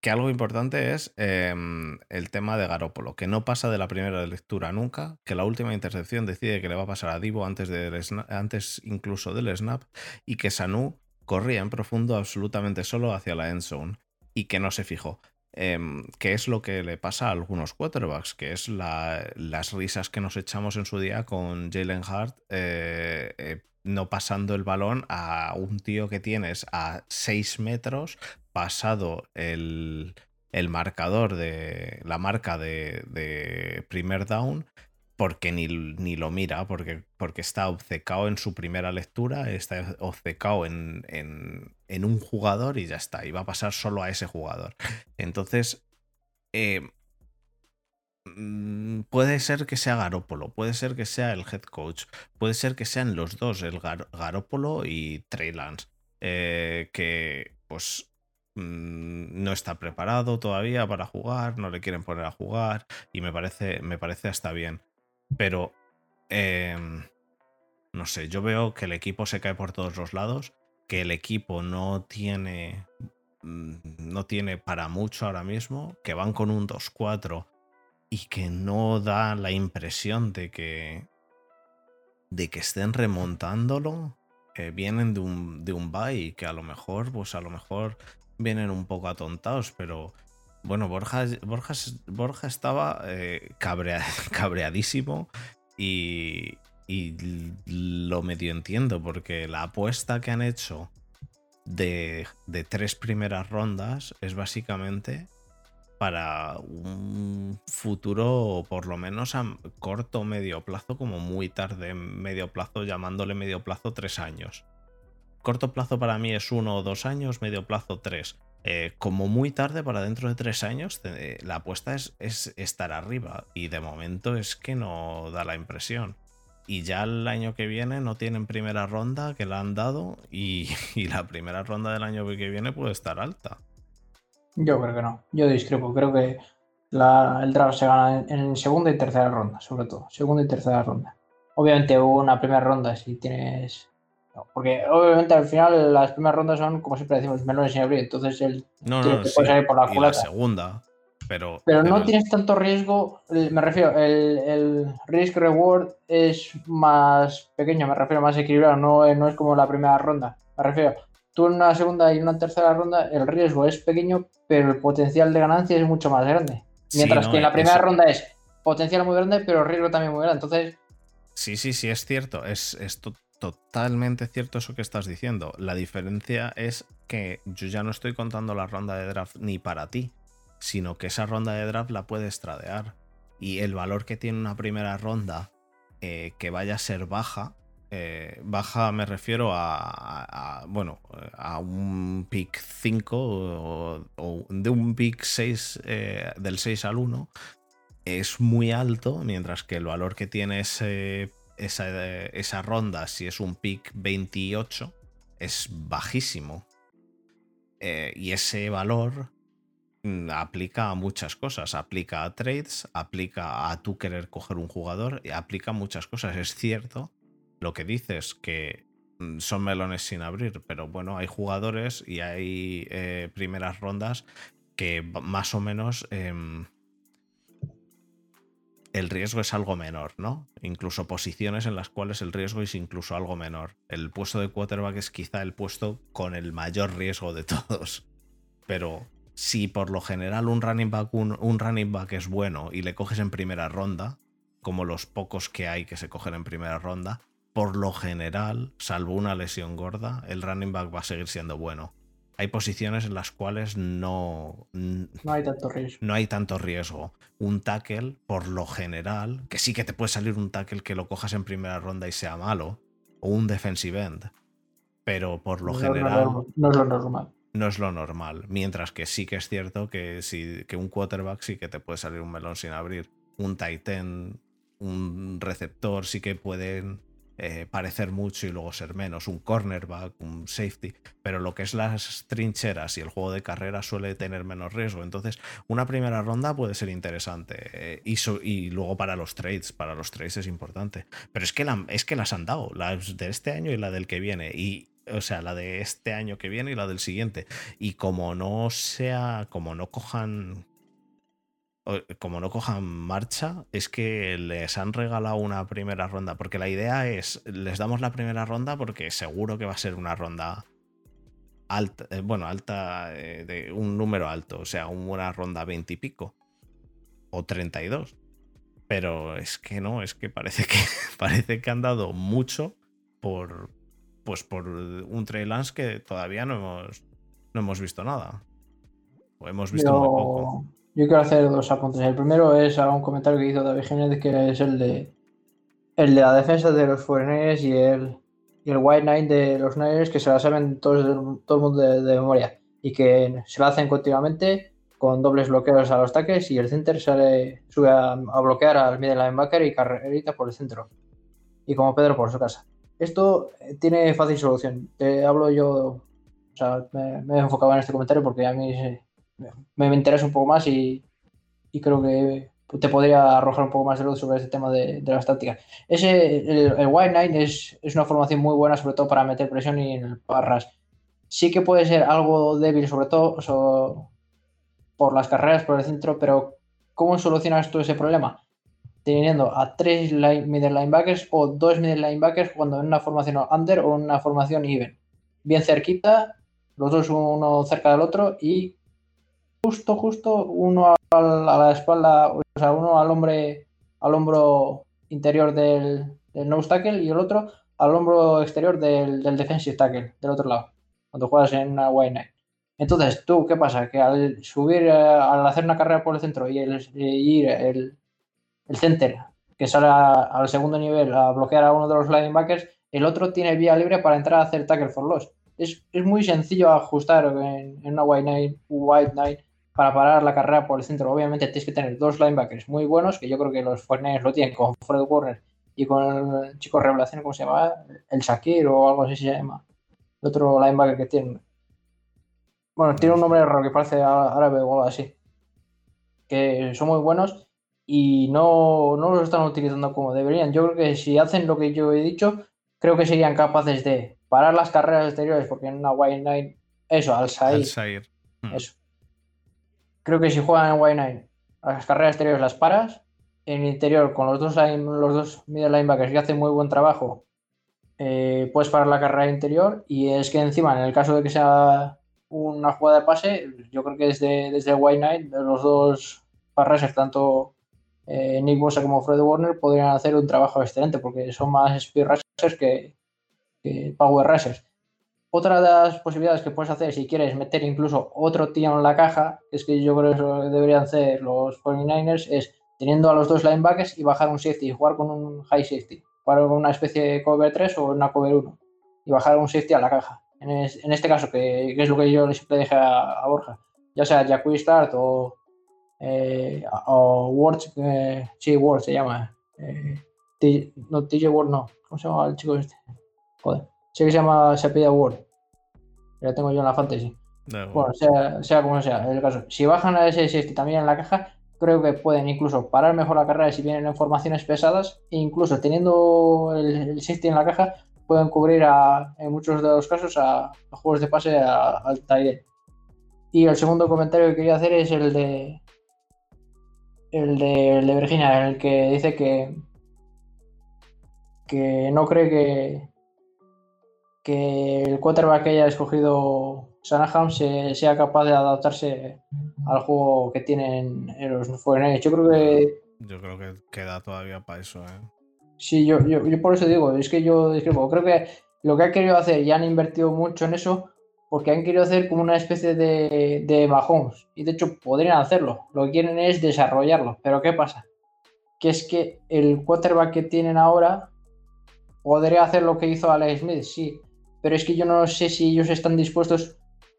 que algo importante es eh, el tema de Garópolo, que no pasa de la primera lectura nunca, que la última intercepción decide que le va a pasar a Divo antes, del antes incluso del snap, y que Sanu corría en profundo absolutamente solo hacia la end zone y que no se fijó. Eh, que es lo que le pasa a algunos quarterbacks, que es la, las risas que nos echamos en su día con Jalen Hart eh, no pasando el balón a un tío que tienes a 6 metros pasado el, el marcador de la marca de primer down porque ni, ni, lo mira, porque, porque está obcecado en su primera lectura, está obcecado en, en, en, un jugador y ya está, y va a pasar solo a ese jugador. Entonces, eh, mm, puede ser que sea Garópolo, puede ser que sea el head coach, puede ser que sean los dos, el Gar Garópolo y Trey Lance, eh, que pues Mm, no está preparado todavía para jugar, no le quieren poner a jugar y me parece, me parece hasta bien. Pero, eh, no sé, yo veo que el equipo se cae por todos los lados, que el equipo no tiene, mm, no tiene para mucho ahora mismo, que van con un 2-4 y que no da la impresión de que, de que estén remontándolo. Eh, vienen de un, de un bye que a lo mejor, pues a lo mejor vienen un poco atontados, pero Bueno, Borja, estaba eh, [LAUGHS] cabreadísimo y, y lo medio entiendo porque la apuesta que han hecho de, de tres primeras rondas es básicamente para un futuro por lo menos a corto o medio plazo, como muy tarde medio plazo, llamándole medio plazo tres años. Corto plazo para mí es uno o dos años, medio plazo tres. Eh, como muy tarde para dentro de tres años, la apuesta es, es, estar arriba y de momento es que no da la impresión. Y ya el año que viene no tienen primera ronda que la han dado y, [LAUGHS] la primera ronda del año que viene puede estar alta. Yo creo que no. Yo discrepo. Creo que el draft se gana en, segunda y tercera ronda, sobre todo. Segunda y tercera ronda. Obviamente una primera ronda si tienes. Porque obviamente al final las primeras rondas son, como siempre decimos, melones sin abrir. Entonces el no, no, salir por la, la segunda. Pero, pero, no tienes tanto riesgo, me refiero, el, el risk reward es más pequeño, me refiero, más equilibrado, no, no es como la primera ronda. Me refiero, tú en una segunda y una tercera ronda el riesgo es pequeño, pero el potencial de ganancia es mucho más grande. Mientras que en la primera ronda es potencial muy grande, pero riesgo también muy grande. Entonces. Sí, sí, sí, es cierto. Es, totalmente cierto eso que estás diciendo. La diferencia es que yo ya no estoy contando la ronda de draft ni para ti, sino que esa ronda de draft la puedes tradear. Y el valor que tiene una primera ronda eh, que vaya a ser baja, eh, baja me refiero a, bueno, a un pick 5 o, de un pick 6 eh, del 6 al 1 es muy alto, mientras que el valor que tiene esa, esa, ronda, si es un pick 28, es bajísimo. Eh, y ese valor mm, aplica a muchas cosas. Aplica a trades, aplica a tú querer coger un jugador, aplica a muchas cosas. Es cierto lo que dices, que mm, son melones sin abrir, pero bueno, hay jugadores y hay eh, primeras rondas que más o menos em, el riesgo es algo menor, ¿no? Incluso posiciones en las cuales el riesgo es incluso algo menor. El puesto de quarterback es quizá el puesto con el mayor riesgo de [LAUGHS] todos. Pero si por lo general un running back, un running back es bueno y le coges en primera ronda, como los pocos que hay que se cogen en primera ronda, por lo general, salvo una lesión gorda, el running back va a seguir siendo bueno. Hay posiciones en las cuales no, no hay tanto riesgo. No hay tanto riesgo. Un tackle, por lo general, que sí que te puede salir un tackle que lo cojas en primera ronda y sea malo, o un defensive end. Pero por lo general. No, es lo normal. No es lo normal. Mientras que sí que es cierto que, sí, que un quarterback sí que te puede salir un melón sin abrir. Un tight end, un receptor sí que pueden eh, parecer mucho y luego ser menos, un cornerback, un safety, pero lo que es las trincheras y el juego de carrera suele tener menos riesgo. Entonces, una primera ronda puede ser interesante eh, y, luego para los trades, para los trades es importante. Pero es que, es que las han dado, las de este año y la del que viene. Y o sea, la de este año que viene y la del siguiente. Y como no sea, como no cojan como no cojan marcha, es que les han regalado una primera ronda. Porque la idea es, les damos la primera ronda porque seguro que va a ser una ronda alta, eh, bueno, alta, eh, de un número alto, o sea, una ronda 20 y pico. O 32. Pero es que no, es que parece que, [LAUGHS] parece que han dado mucho por, pues por un trail que todavía no hemos, no hemos visto nada. O hemos visto muy poco. Yo quiero hacer dos apuntes. El primero es a un comentario que hizo David Jiménez, que es el de el de la defensa de los foreigners y el, y el White Knight de los Niners, que se la saben todo, el mundo de, memoria y que se la hacen continuamente con dobles bloqueos a los taques y el center sale, sube a, bloquear al middle linebacker y carrerita por el centro. Y como Pedro por su casa. Esto tiene fácil solución. Te hablo yo, o sea, me, me he enfocado en este comentario porque a mí me, interesa un poco más y, creo que te podría arrojar un poco más de luz sobre este tema de, las tácticas. Ese, el, White Knight es, una formación muy buena, sobre todo para meter presión y en el parras. Sí que puede ser algo débil, sobre todo por las carreras por el centro, pero ¿cómo solucionas tú ese problema? Teniendo a tres middle linebackers o dos middle linebackers cuando en una formación under o en una formación even. Bien cerquita, los dos uno cerca del otro y justo, justo uno a la espalda, o sea, uno al hombre, al hombro interior del, del nose tackle y el otro al hombro exterior del, del defensive tackle, del otro lado, cuando juegas en una white night. Entonces, tú, ¿qué pasa? Que al subir, eh, al hacer una carrera por el centro y, el, ir el, el, center, que sale al segundo nivel a bloquear a uno de los linebackers, el otro tiene vía libre para entrar a hacer tackle for loss. Es, es muy sencillo ajustar en, una white night, white night para parar la carrera por el centro. Obviamente tienes que tener dos linebackers muy buenos, que yo creo que los Fortnite lo tienen con Fred Warner y con el chico revelación, ¿cómo se llama? El Shakir o algo así se llama. El otro linebacker que tiene. Bueno, tiene un nombre raro que parece árabe o algo así. Que son muy buenos y no, no los están utilizando como deberían. Yo creo que si hacen lo que yo he dicho, creo que serían capaces de parar las carreras exteriores, porque en una White Nine, eso, al salir. Hmm. Eso. Creo que si juegan en White Nine, las carreras exteriores las paras en interior con los dos, los dos middle linebackers que hacen muy buen trabajo, eh, puedes parar la carrera interior. Y es que encima, en el caso de que sea una jugada de pase, yo creo que desde, desde White Knight, los dos rushers, tanto eh, Nick Bosa como Fred Warner, podrían hacer un trabajo excelente porque son más speed rushers que, que power rushers. Otra de las posibilidades que puedes hacer si quieres meter incluso otro tío en la caja, es que yo creo que deberían hacer los 49ers, es teniendo a los dos linebackers y bajar un safety y jugar con un high safety, con una especie de cover 3 o una cover 1 y bajar un safety a la caja. En, este caso, que, es lo que yo siempre dije a, Borja, ya sea Jackie Start o, eh, o Words, eh, sí, Ward se llama. Eh, no, TJ Ward no. ¿Cómo se llama el chico este? Joder. Sé que se llama, se pide Ward. Ya tengo yo en la fantasy. bueno, sea, sea como sea, el caso. Si bajan a ese safety también en la caja, creo que pueden incluso parar mejor la carrera si vienen en formaciones pesadas e incluso teniendo el, el safety en la caja pueden cubrir en muchos de los casos a, juegos de pase al taller. Y el segundo comentario que quería hacer es el de el de, Virginia, el que dice que que no cree que que el quarterback que haya escogido Shanahan sea capaz de adaptarse al juego que tienen en los Fortnite. Yo creo que. Yo creo que queda todavía para eso, ¿eh? Sí, yo, yo, por eso digo, es que yo discrepo. Creo que lo que han querido hacer y han invertido mucho en eso porque han querido hacer como una especie de, de Mahomes. Y de hecho podrían hacerlo. Lo que quieren es desarrollarlo. Pero ¿qué pasa? Que es que el quarterback que tienen ahora podría hacer lo que hizo Alex Smith, sí. Pero es que yo no sé si ellos están dispuestos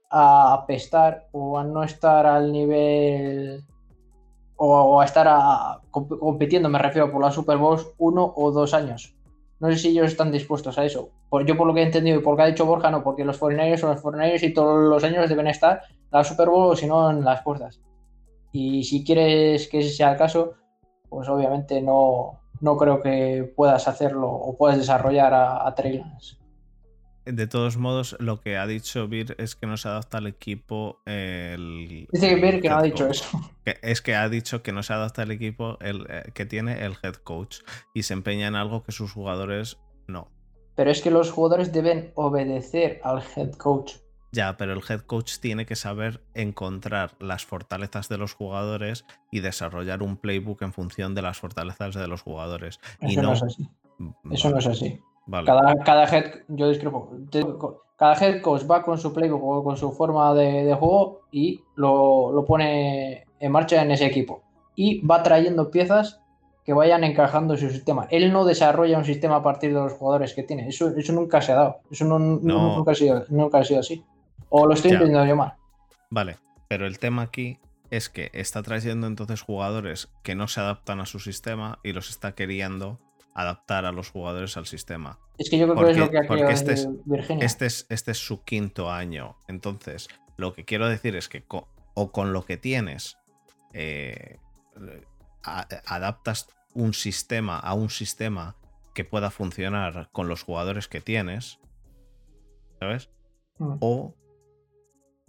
a apestar o a no estar al nivel o, a estar compitiendo, me refiero por la Super Bowl uno o dos años. No sé si ellos están dispuestos a eso. Por, yo por lo que he entendido y por lo que ha dicho Borja, no, porque los 49 son los 49 y todos los años deben estar en la Super Bowl o si no en las puertas. Y si quieres que ese sea el caso, pues obviamente no, no creo que puedas hacerlo o puedas desarrollar a, a de todos modos, lo que ha dicho Bir es que no se adapta al equipo el. Dice Bir que no ha dicho eso. es que ha dicho que no se adapta al equipo el, eh, que tiene el head coach y se empeña en algo que sus jugadores no. Pero es que los jugadores deben obedecer al head coach. Ya, pero el head coach tiene que saber encontrar las fortalezas de los jugadores y desarrollar un playbook en función de las fortalezas de los jugadores. Eso no es así. Eso no es así. Cada, cada head, yo discrepo. Cada head coach va con su playbook o con su forma de, juego y lo, pone en marcha en ese equipo. Y va trayendo piezas que vayan encajando en su sistema. Él no desarrolla un sistema a partir de los jugadores que tiene. Eso, eso nunca se ha dado. Eso Nunca, ha sido, nunca ha sido así. O lo estoy entendiendo yo mal. Vale, pero el tema aquí es que está trayendo entonces jugadores que no se adaptan a su sistema y los está queriendo adaptar a los jugadores al sistema. Es que yo creo que es lo que ha este es, Virginia. Este es, este es su quinto año. Entonces, lo que quiero decir es que o con lo que tienes eh, adaptas un sistema a un sistema que pueda funcionar con los jugadores que tienes, ¿sabes? Mm. O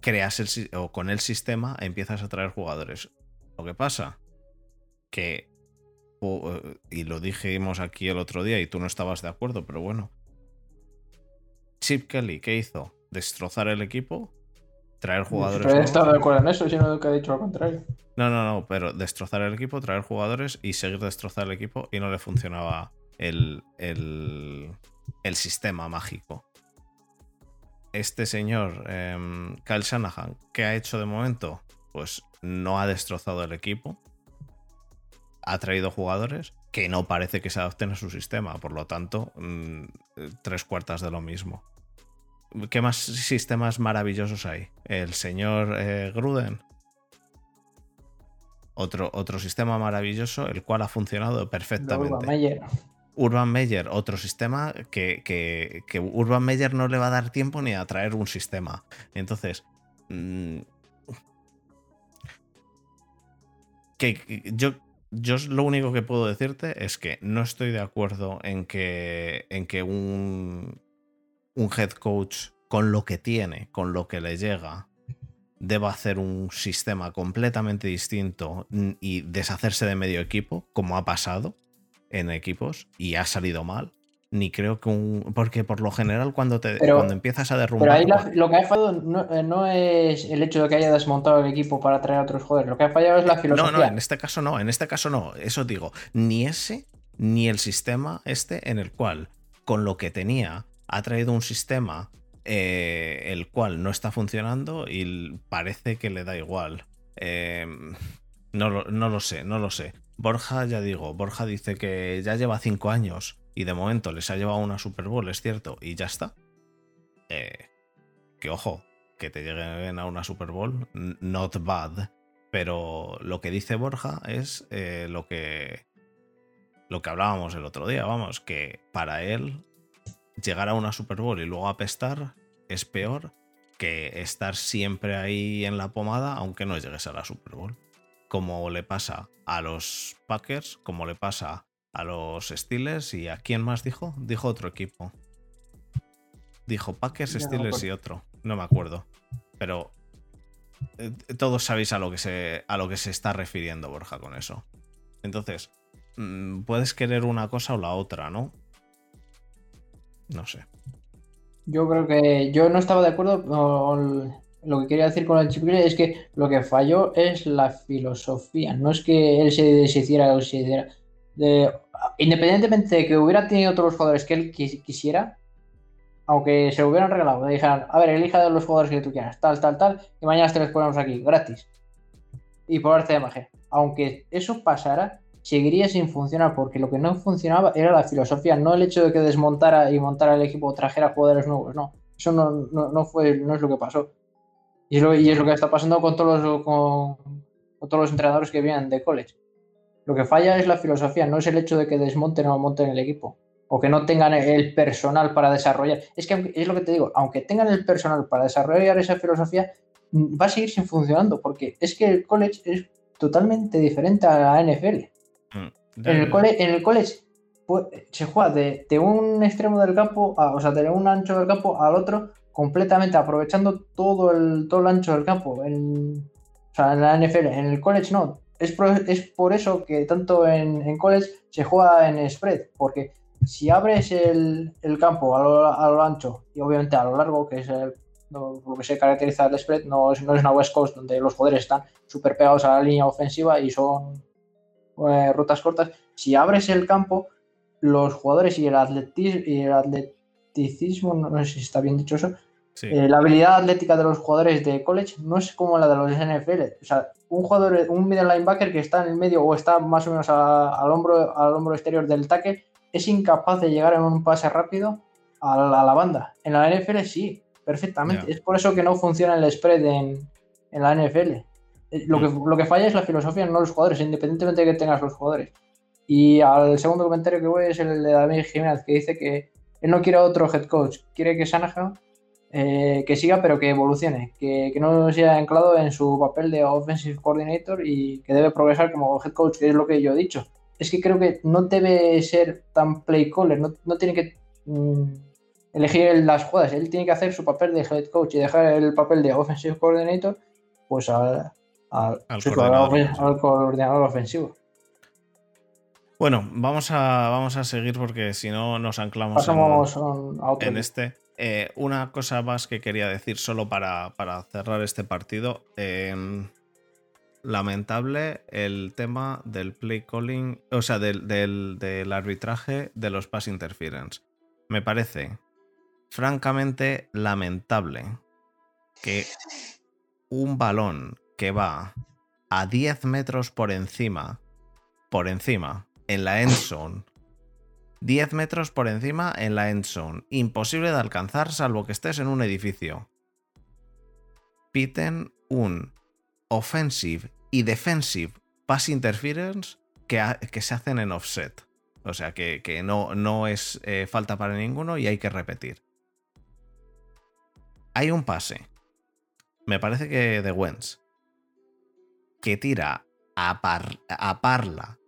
creas el o con el sistema empiezas a traer jugadores. Lo que pasa que y lo dijimos aquí el otro día y tú no estabas de acuerdo, pero bueno. Chip Kelly, ¿qué hizo? ¿Destrozar el equipo? traer jugadores. Pero he estado de acuerdo en eso, ha dicho lo contrario. No, no, no, pero destrozar el equipo, traer jugadores y seguir destrozar el equipo y no le funcionaba el, el, el sistema mágico. Este señor, eh, Kyle Shanahan, ¿qué ha hecho de momento? Pues no ha destrozado el equipo. Ha traído jugadores que no parece que se adapten a su sistema. Por lo tanto, mmm, tres cuartas de lo mismo. ¿Qué más sistemas maravillosos hay? El señor eh, Gruden. Otro, otro sistema maravilloso, el cual ha funcionado perfectamente. Urban Meyer. Urban Meyer, otro sistema que, que, que, Urban Meyer no le va a dar tiempo ni a traer un sistema. Entonces, mmm, que, que yo yo lo único que puedo decirte es que no estoy de acuerdo en que, en que un, un head coach con lo que tiene, con lo que le llega, deba hacer un sistema completamente distinto y deshacerse de medio equipo, como ha pasado en equipos y ha salido mal ni creo que un. Porque por lo general, cuando te Pero- cuando empiezas a derrumbar. Pero ahí la- lo que ha fallado no, eh, no es el hecho de que haya desmontado el equipo para traer a otros jugadores. Lo que ha fallado es la No, filosofía. no, en este caso no, en este caso no. Eso digo, ni ese, ni el sistema este en el cual, con lo que tenía, ha traído un sistema eh, el cual no está funcionando y parece que le da igual. Eh, no, no lo sé, no lo sé. Borja, ya digo, Borja dice que ya lleva cinco años y de momento les ha llevado una Super Bowl, es cierto, y ya está. Eh, que ojo, que te lleguen a una Super Bowl, not bad. Pero lo que dice Borja es eh, lo que. Lo que hablábamos el otro día, vamos, que para él llegar a una Super Bowl y luego apestar es peor que estar siempre ahí en la pomada aunque no llegues a la Super Bowl. Como le pasa a los Packers, como le pasa a los Steelers y a quién más dijo? Dijo otro equipo. Dijo Packers, no Steelers y otro. No me acuerdo. Pero eh, todos sabéis a lo que se a lo que se está refiriendo Borja con eso. Entonces, mm, puedes querer una cosa o la otra, ¿no? No sé. Yo creo que yo no estaba de acuerdo con lo que quería decir con el chip es que lo que falló es la filosofía, no es que él se deshiciera o se hiciera. De- independientemente de que hubiera tenido otros jugadores que él quis- quisiera, aunque se lo hubieran regalado, le dijeran, a ver, elija de los jugadores que tú quieras, tal, tal, tal, y mañana te los ponemos aquí, gratis. Y por arte de magia. Aunque eso pasara, seguiría sin funcionar, porque lo que no funcionaba era la filosofía, no el hecho de que desmontara y montara el equipo trajera jugadores nuevos, no. Eso no, no, no fue, no es lo que pasó. Y es lo, que está pasando con todos los, con todos los entrenadores que vienen de college. Lo que falla es la filosofía, no es el hecho de que desmonten o monten el equipo. O que no tengan el personal para desarrollar. Es que es lo que te digo, aunque tengan el personal para desarrollar esa filosofía, mm, va a seguir sin funcionando, porque es que el college es totalmente diferente a la NFL. Mm, En el, cole- en el college se juega de, de un extremo del campo, a- o sea, de un ancho del campo al otro, completamente aprovechando todo el, todo el ancho del campo. En, o sea, en la NFL, en el college no. Es por, es por eso que tanto en, en college se juega en spread, porque si abres el, el campo a lo, a lo ancho y obviamente a lo largo, que es lo que se caracteriza el spread, no es, no es una West Coast donde los jugadores están súper pegados a la línea ofensiva y son eh, rutas cortas, si abres el campo, los jugadores y el, atletis- y el atleticismo, no sé si está bien dicho eso, Sí. eh, la habilidad atlética de los jugadores de college no es como la de los NFL. O sea, un jugador, un middle linebacker que está en el medio o está más o menos a- al, hombro, al hombro exterior del tackle es incapaz de llegar en un pase rápido a la, a la banda. En la NFL sí, perfectamente. Ya. Es por eso que no funciona el spread en, en la NFL. Eh, Lo que, lo que falla es la filosofía, no los jugadores, independientemente de que tengas los jugadores. Y al segundo comentario que voy es el de David Jiménez, que dice que él no quiere otro head coach, quiere que Shanahan eh, que siga, pero que evolucione, que, que no sea anclado en su papel de offensive coordinator y que debe progresar como head coach, que es lo que yo he dicho. Es que creo que no debe ser tan play caller, no, no tiene que mm, elegir las jugadas, él tiene que hacer su papel de head coach y dejar el papel de offensive coordinator pues al, coordinador ofensivo. al coordinador ofensivo. Bueno, vamos a, vamos a seguir porque si no nos anclamos en este. Eh, una cosa más que quería decir solo para, para cerrar este partido. Em, lamentable el tema del play calling, o sea, del, del, del arbitraje de los pass interference. Me parece francamente lamentable que un balón que va a 10 metros por encima, por encima, en la end zone, 10 metros por encima en la end zone, imposible de alcanzar salvo que estés en un edificio. Piten un offensive y defensive pass interference que, que se hacen en offset. O sea, que, que no, no, es eh, falta para ninguno y hay que repetir. Hay un pase. Me parece que de Wentz. Que tira a, a Parla.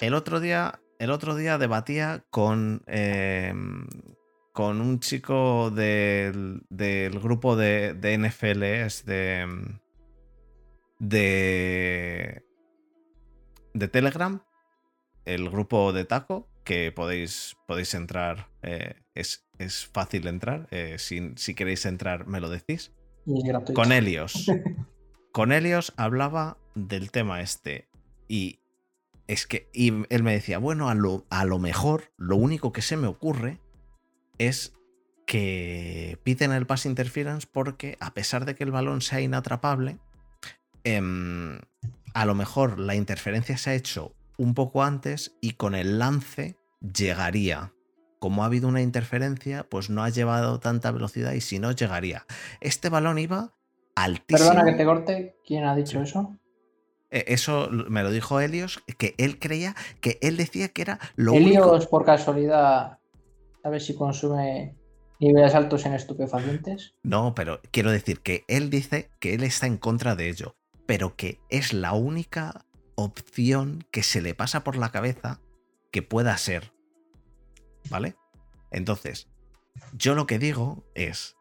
El otro día, el otro día debatía con, eh, con un chico del, del grupo de, de NFLs de, de, de Telegram, el grupo de Taco, que podéis, podéis entrar, eh, es, es, fácil entrar, eh, si, si, queréis entrar me lo decís. Con Helios. [LAUGHS] Con Helios hablaba del tema este y es que y él me decía, bueno, a lo, a lo mejor lo único que se me ocurre es que piten el pass interference porque a pesar de que el balón sea inatrapable, eh, a lo mejor la interferencia se ha hecho un poco antes y con el lance llegaría. Como ha habido una interferencia, pues no ha llevado tanta velocidad y si no, llegaría. Este balón iba altísimo. Perdona que te corte, ¿quién ha dicho eso? E, eso me lo dijo Helios, que él creía, que él decía que era lo Helios, único... por casualidad, ¿sabes si consume niveles altos en estupefacientes? No, pero quiero decir que él dice que él está en contra de ello, pero que es la única opción que se le pasa por la cabeza que pueda ser. ¿Vale? Entonces, yo lo que digo es,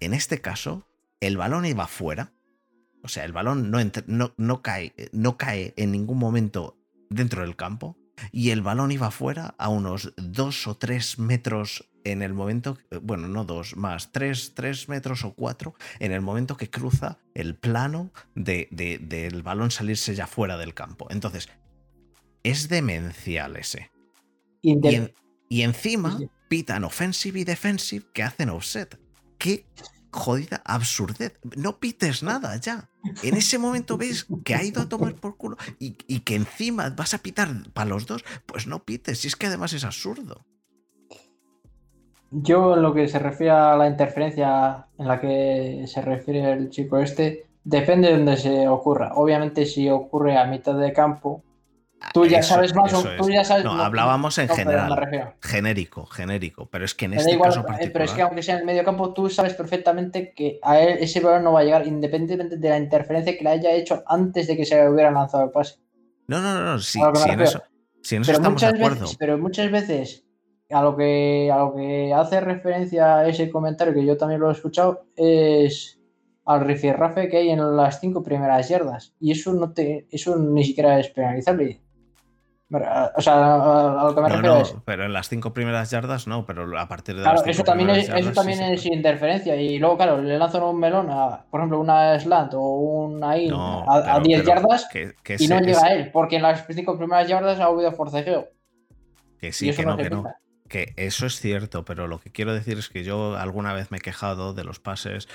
en este caso, el balón iba fuera. O sea, el balón no, no, no, cae, no cae en ningún momento dentro del campo. Y el balón iba fuera a unos dos o tres metros en el momento, bueno, no dos, más, tres, tres metros o cuatro, en el momento que cruza el plano de, de, del balón salirse ya fuera del campo. Entonces, es demencial ese. Y, en, y, encima pitan offensive y defensive que hacen offset. ¡Qué jodida absurdez! No pites nada ya. En ese momento ves que ha ido a tomar por culo y, que encima vas a pitar para los dos, pues no pites. Si es que además es absurdo. Yo en lo que se refiere a la interferencia en la que se refiere el chico este, depende de donde se ocurra. Obviamente si ocurre a mitad de campo, tú ya Eso- sabes más o tú ya sabes No, no, hablábamos en no, general. Genérico, genérico. Pero es que en Me este igual, caso eh, particular. pero es que aunque sea en el medio campo, tú sabes perfectamente que a él ese balón no va a llegar, independientemente de la interferencia que le haya hecho antes de que se hubiera lanzado el pase. No, no, no, me si en eso, en eso estamos de muchas, acuerdo. veces, pero muchas veces a lo que a lo que hace referencia a ese comentario que yo también lo he escuchado es al rifirrafe que hay en las cinco primeras yardas y eso no te eso ni siquiera es penalizable o sea a, a lo que me No, refiero no, es pero en las cinco primeras yardas no, pero a partir de claro las eso también es yardas eso también es interferencia. Y luego claro le lanzan un melón a, por ejemplo una slant o una in No, a, a pero- 10 pero yardas que, que y no llega ese- a él porque en las cinco primeras yardas ha habido forcejeo. Que sí, eso que no, que no. Que eso es cierto, pero lo que quiero decir es que yo alguna vez me he quejado de los pases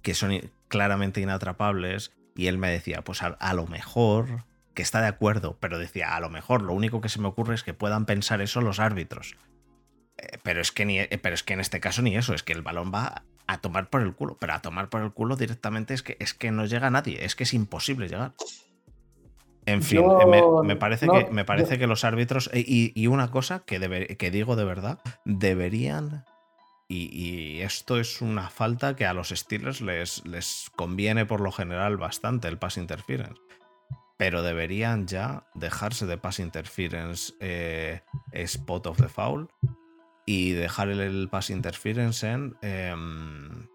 que son claramente inatrapables y él me decía, pues a, a lo mejor, que está de acuerdo, pero decía, a lo mejor lo único que se me ocurre es que puedan pensar eso los árbitros. Eh, pero, es que ni, eh, pero es que en este caso ni eso, es que el balón va a tomar por el culo, pero a tomar por el culo directamente es que, es que no llega nadie, es que es imposible llegar. En fin, Yo- me, me parece, no, que, me parece yo- que los árbitros, eh, y, y una cosa que, debe- que digo de verdad, deberían, y, y esto es una falta que a los Steelers les, les conviene por lo general bastante el pass interference, pero deberían ya dejarse de pass interference eh, spot of the foul y dejar el, pass interference en em,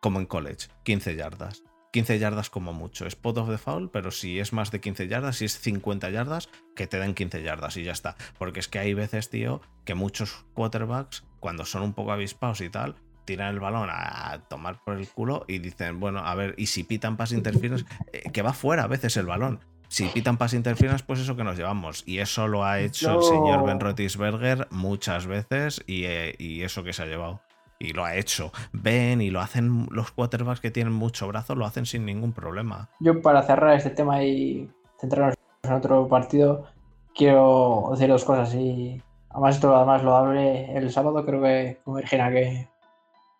como en college, 15 yardas. 15 yardas como mucho, spot of the foul, pero si es más de 15 yardas, si es 50 yardas, que te den 15 yardas y ya está. Porque es que hay veces, tío, que muchos quarterbacks, cuando son un poco avispados y tal, tiran el balón a tomar por el culo y dicen, bueno, a ver, y si pitan pass interference, eh, que va fuera a veces el balón. Si pitan pass interference, pues eso que nos llevamos. Y eso lo ha hecho el señor Ben Roethlisberger muchas veces y, eh, y eso que se ha llevado. Y lo ha hecho. Ven y lo hacen los quarterbacks que tienen mucho brazo, lo hacen sin ningún problema. Yo para cerrar este tema y centrarnos en otro partido, quiero decir dos cosas. Y además esto además lo hablé el sábado, creo que con Virginia, que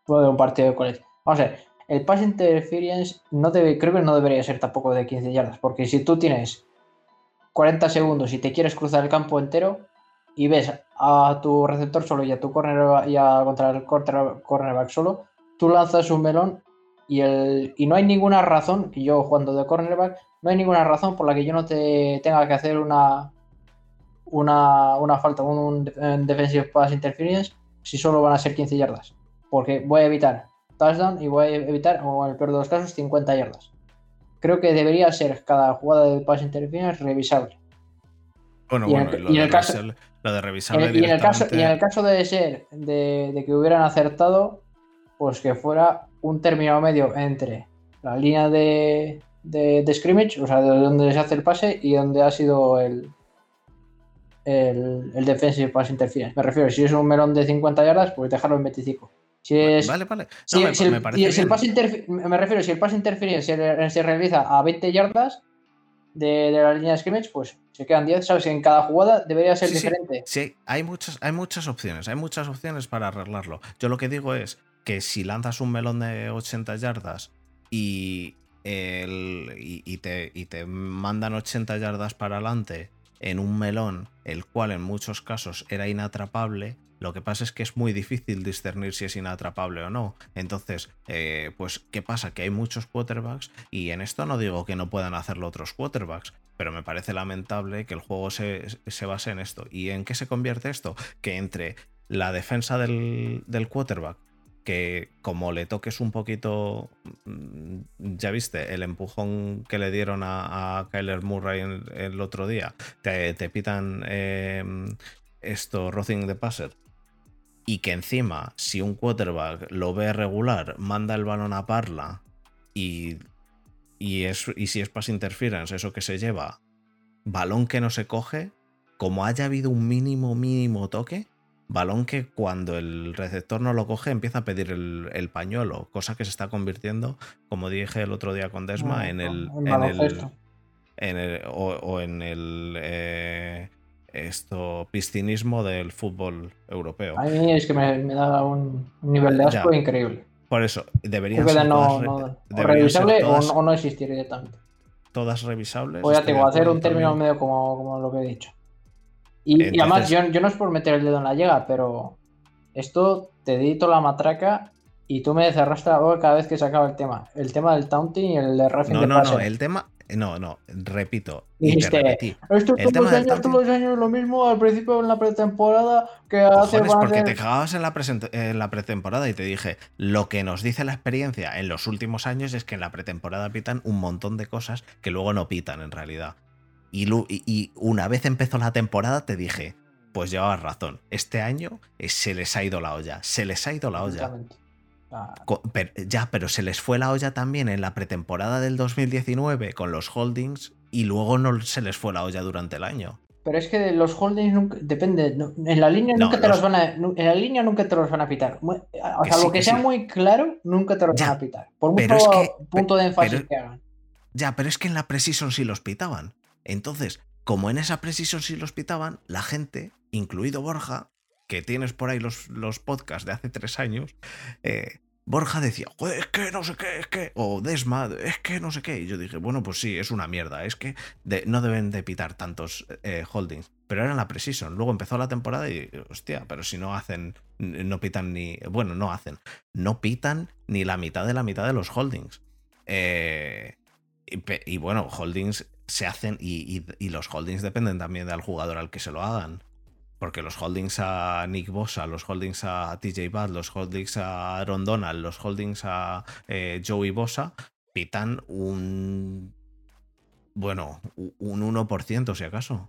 fue de un partido de college. Vamos a ver, el pass interference no creo que no debería ser tampoco de 15 yardas, porque si tú tienes 40 segundos y te quieres cruzar el campo entero, y ves a tu receptor solo y a tu corner y a contra el cornerback solo, tú lanzas un melón y, el, y no hay ninguna razón, que yo jugando de cornerback, no hay ninguna razón por la que yo no te tenga que hacer una, una, una falta, un, defensive pass interference, si solo van a ser 15 yardas. Porque voy a evitar touchdown y voy a evitar, o en el peor de los casos, 50 yardas. Creo que debería ser cada jugada de pass interference revisable. Bueno, bueno, y en el caso, de revisable. Y en, el caso, y en el caso de ser de, que hubieran acertado, pues que fuera un término medio entre la línea de, de, scrimmage, o sea, de donde se hace el pase y donde ha sido el, el, el defensive pass interference. Me refiero, si es un melón de 50 yardas, pues dejarlo en 25. Si es, vale, vale. si, me, el, me, refiero, si el pass interference se, realiza a 20 yardas, de, la línea de scrimmage, pues se quedan 10, ¿sabes? En cada jugada debería ser diferente. Sí, hay, muchas, hay muchas opciones, hay muchas opciones para arreglarlo. Yo lo que digo es que si lanzas un melón de 80 yardas y, el, y, te, y te mandan 80 yardas para adelante en un melón, el cual en muchos casos era inatrapable, lo que pasa es que es muy difícil discernir si es inatrapable o no. Entonces, eh, pues, ¿qué pasa? Que hay muchos quarterbacks y en esto no digo que no puedan hacerlo otros quarterbacks, pero me parece lamentable que el juego se, base en esto. ¿Y en qué se convierte esto? Que entre la defensa del, quarterback que como le toques un poquito, mm, ya viste, el empujón que le dieron a, Kyler Murray el, otro día, te, pitan eh, esto, Rothing de Passer, y que encima, si un quarterback lo ve regular, manda el balón a Parla y, y, es, y si es pass interference, eso que se lleva, balón que no se coge, como haya habido un mínimo, mínimo toque, balón que cuando el receptor no lo coge empieza a pedir el, pañuelo, cosa que se está convirtiendo, como dije el otro día con Desma, en el... En el, o, en el eh, esto piscinismo del fútbol europeo. A mí es que me, da un nivel de asco increíble. Por eso, deberían ser no, no, revisable o, no existir directamente. Todas revisables. O ya tengo, hacer un término medio como, como, lo que he dicho. Y, además, yo, yo, no es por meter el dedo en la llega, pero esto te edito la matraca y tú me cerraste la boca cada vez que se acaba el tema. El tema del taunting y el de Raffin no, de No, no, el tema, no, no, repito. Dijiste, esto todos los, años, todos los años lo mismo al principio en la pretemporada que hace. porque te cagabas en la, en la pretemporada y te dije, lo que nos dice la experiencia en los últimos años es que en la pretemporada pitan un montón de cosas que luego no pitan en realidad. Y, y una vez empezó la temporada te dije, pues llevabas razón, este año se les ha ido la olla, se les ha ido la olla ya, pero se les fue la olla también en la pretemporada del 2019 con los holdings y luego no se les fue la olla durante el año. Pero es que los holdings nunca, depende, en la línea nunca te los... van a en la línea nunca te los van a pitar. O sea, lo que, sea muy claro, nunca te los van a pitar. Por mucho punto de énfasis que hagan. Ya, pero es que en la Precision sí los pitaban. Entonces, como en esa Precision sí los pitaban, la gente, incluido Borja, que tienes por ahí los, los podcasts de hace tres años, eh, Borja decía, es que no sé qué, es que, o Desma, es que no sé qué. Y yo dije, bueno, pues sí, es una mierda, es que no deben de pitar tantos eh, holdings. Pero era la Precision. Luego empezó la temporada y, hostia, pero si no hacen, no pitan ni, bueno, no hacen, no pitan ni la mitad de la mitad de los holdings. Eh, y, bueno, holdings se hacen y, y los holdings dependen también del jugador al que se lo hagan. Porque los holdings a Nick Bosa, los holdings a TJ Bad, los holdings a Aaron Donald, los holdings a eh, Joey Bosa, pitan un. Bueno, un 1% si acaso.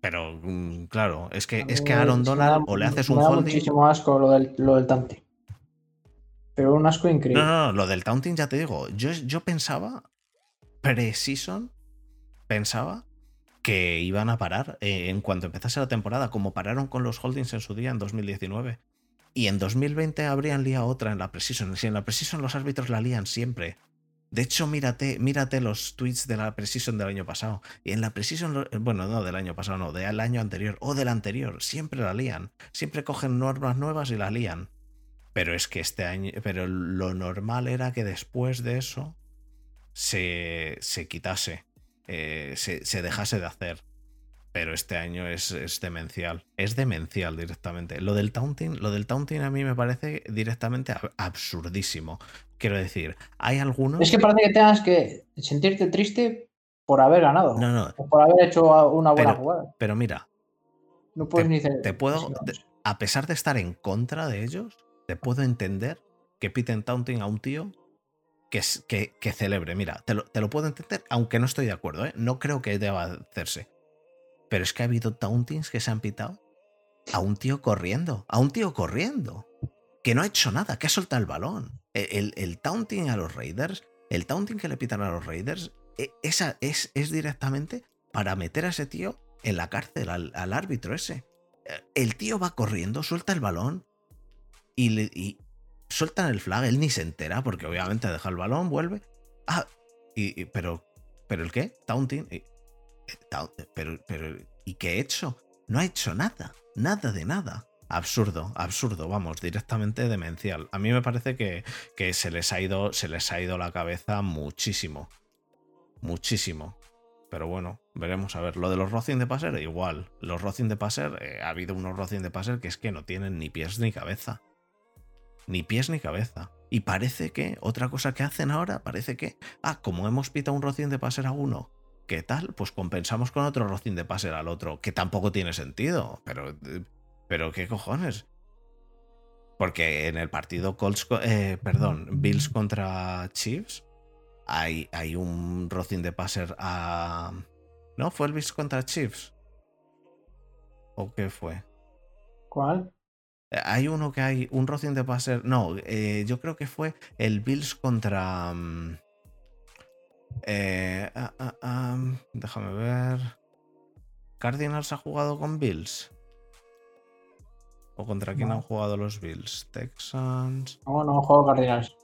Pero mm, claro, es que, es que a Aaron Donald o le haces un me da holding. muchísimo asco lo del, lo del taunting. Pero un asco increíble. No, no, no, lo del taunting ya te digo. Yo, yo pensaba, pre-season, pensaba que iban a parar eh, en cuanto empezase la temporada, como pararon con los holdings en su día en 2019. Y en 2020 habrían liado otra en la precision. Si en la precision los árbitros la lían siempre. De hecho, mírate, mírate los tweets de la precision del año pasado. Y en la precision, lo- bueno, no del año pasado, no, del año anterior o del anterior, siempre la lían. Siempre cogen normas nuevas y la lían. Pero es que este año, pero lo normal era que después de eso se, se quitase, eh, se, se dejase de hacer. Pero este año es, es demencial. Es demencial directamente. Lo del taunting, lo del taunting a mí me parece directamente ab- absurdísimo. Quiero decir, hay algunos. Es que parece que tengas que sentirte triste por haber ganado. No, no, O por haber hecho una buena Pero- jugada. pero mira, No puedes te- ni hacer- te puedo- te- a pesar de estar en contra de ellos, te puedo entender que piten taunting a un tío que, celebre. Mira, te lo, puedo entender, aunque no estoy de acuerdo, ¿eh? No creo que deba hacerse. Pero es que ha habido tauntings que se han pitado a un tío corriendo, a un tío corriendo, que no ha hecho nada, que ha soltado el balón. El, el- el taunting a los Raiders, el taunting que le pitan a los Raiders, e- esa es, es directamente para meter a ese tío en la cárcel, al, árbitro ese. Eh, El tío va corriendo, suelta el balón y, le, y sueltan el flag, él ni se entera porque obviamente deja el balón, vuelve. Ah, y, pero, pero el qué? Taunting. Eh, tau- pero, pero, ¿y qué he hecho? No ha hecho nada, nada de nada. Absurdo, absurdo, vamos, directamente demencial. A mí me parece que, que se, les ha ido, se les ha ido la cabeza muchísimo. Muchísimo. Pero bueno, veremos a ver. Lo de los Rocing de Passer, igual. Los Rocing de Passer, eh, ha habido unos Rocing de Passer que es que no tienen ni pies ni cabeza. Ni pies ni cabeza. Y parece que, otra cosa que hacen ahora, parece que, ah, como hemos pitado un Rocing de Passer a uno, ¿qué tal? Pues compensamos con otro Rocing de Passer al otro, que tampoco tiene sentido. Pero, pero ¿qué cojones? Porque en el partido Colts, co- eh, perdón, Bills contra Chiefs, hay, hay un Rocing de Passer a. ¿No? ¿Fue el Bills contra Chiefs? ¿O qué fue? ¿Cuál? Hay uno que hay, un Rocing de Passer. No, eh, yo creo que fue el Bills contra. mm, eh, ah, déjame ver. ¿Cardinals ha jugado con Bills? ¿O contra quién No. han jugado los Bills? ¿Texans? No, no, juego Cardinals.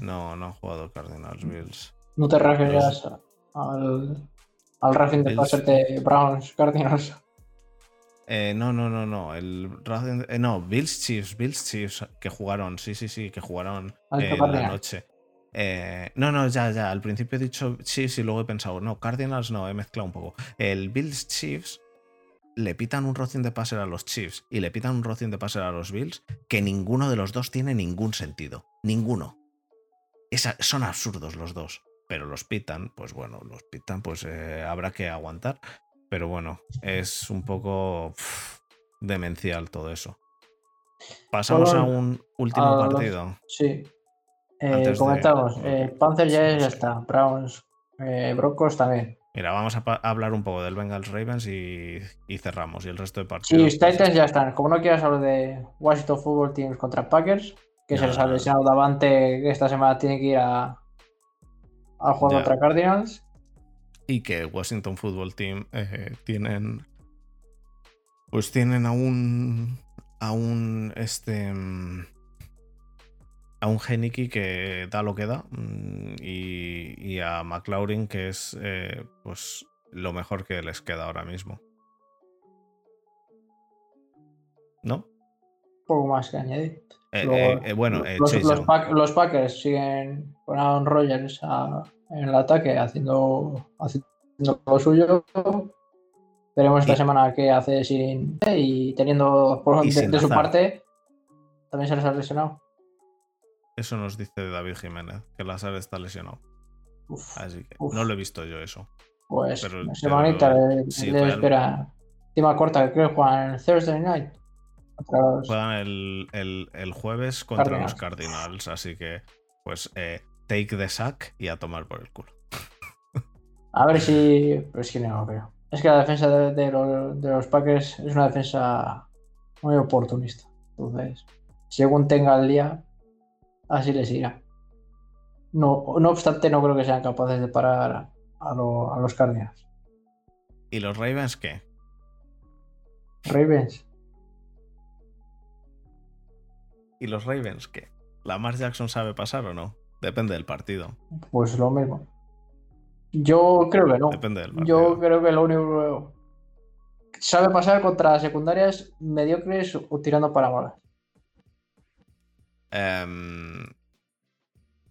No, no han jugado Cardinals Bills. No te refieres al, al Racing de. Passer de Browns Cardinals. Eh, no, no, no, no. El eh, no, Bills Chiefs, Bills Chiefs que jugaron, sí, sí, sí, que jugaron Ah, eh, la noche. Eh, no, no, ya, ya. Al principio he dicho Chiefs y luego he pensado, no, Cardinals no, he mezclado un poco. El Bills Chiefs le pitan un rocín de passer a los Chiefs y le pitan un rocín de passer a los Bills que ninguno de los dos tiene ningún sentido. Ninguno. Esa- son absurdos los dos. Pero los pitan, pues bueno, los pitan, pues habrá que aguantar. Pero bueno, es un poco demencial todo eso. Pasamos a un último a los- partido. Sí. Eh, Antes de- comentamos. eh, Panthers ya, Sí, ya sí. está. Browns. Eh, Broncos también. Mira, vamos a hablar un poco del Bengals Ravens y, y cerramos. Y el resto de Sí, partidos. pues, Titans ya están. Como no quieras hablar de Washington Football Teams contra Packers, que No, se les ha lesionado Davante, que esta semana tiene que ir a, a jugar Ya. contra Cardinals. Y que Washington Football Team eh, tienen. Pues tienen a un. A un. Este. mm, A un Heineke que da lo que da. mm, Y, y a McLaurin que es. eh, pues lo mejor que les queda ahora mismo. ¿No? Poco más que añadir. Eh, Luego, bueno, los. Pack- los Packers siguen con Aaron Rodgers a- en el ataque haciendo, haciendo lo suyo. Veremos esta Y- semana qué hace sin y teniendo por, Y de, de su parte también se les ha lesionado. Eso nos dice David Jiménez, que Lazar está lesionado. Uf, Así que Uf. no lo he visto yo eso. pues pero- una pero semanita sí, real- espera. Encima corta que creo que juegan el Thursday night. los- Juegan el, el- el jueves contra los Cardinals. Cardinals, así que pues eh, take the sack y a tomar por el culo. A ver si. Pero es que no creo. Es que la defensa de, de los, de los Packers es una defensa muy oportunista. Entonces, según tenga el día, así les irá. No, no obstante, no creo que sean capaces de parar a, lo- a los Cardinals. ¿Y los Ravens qué? Ravens, ¿Y los Ravens qué? ¿Lamar Jackson sabe pasar o no? Depende del partido. pues lo mismo. Yo creo que no. Depende del partido. Yo creo que lo único que sabe pasar contra secundarias mediocres o tirando para malas. Em,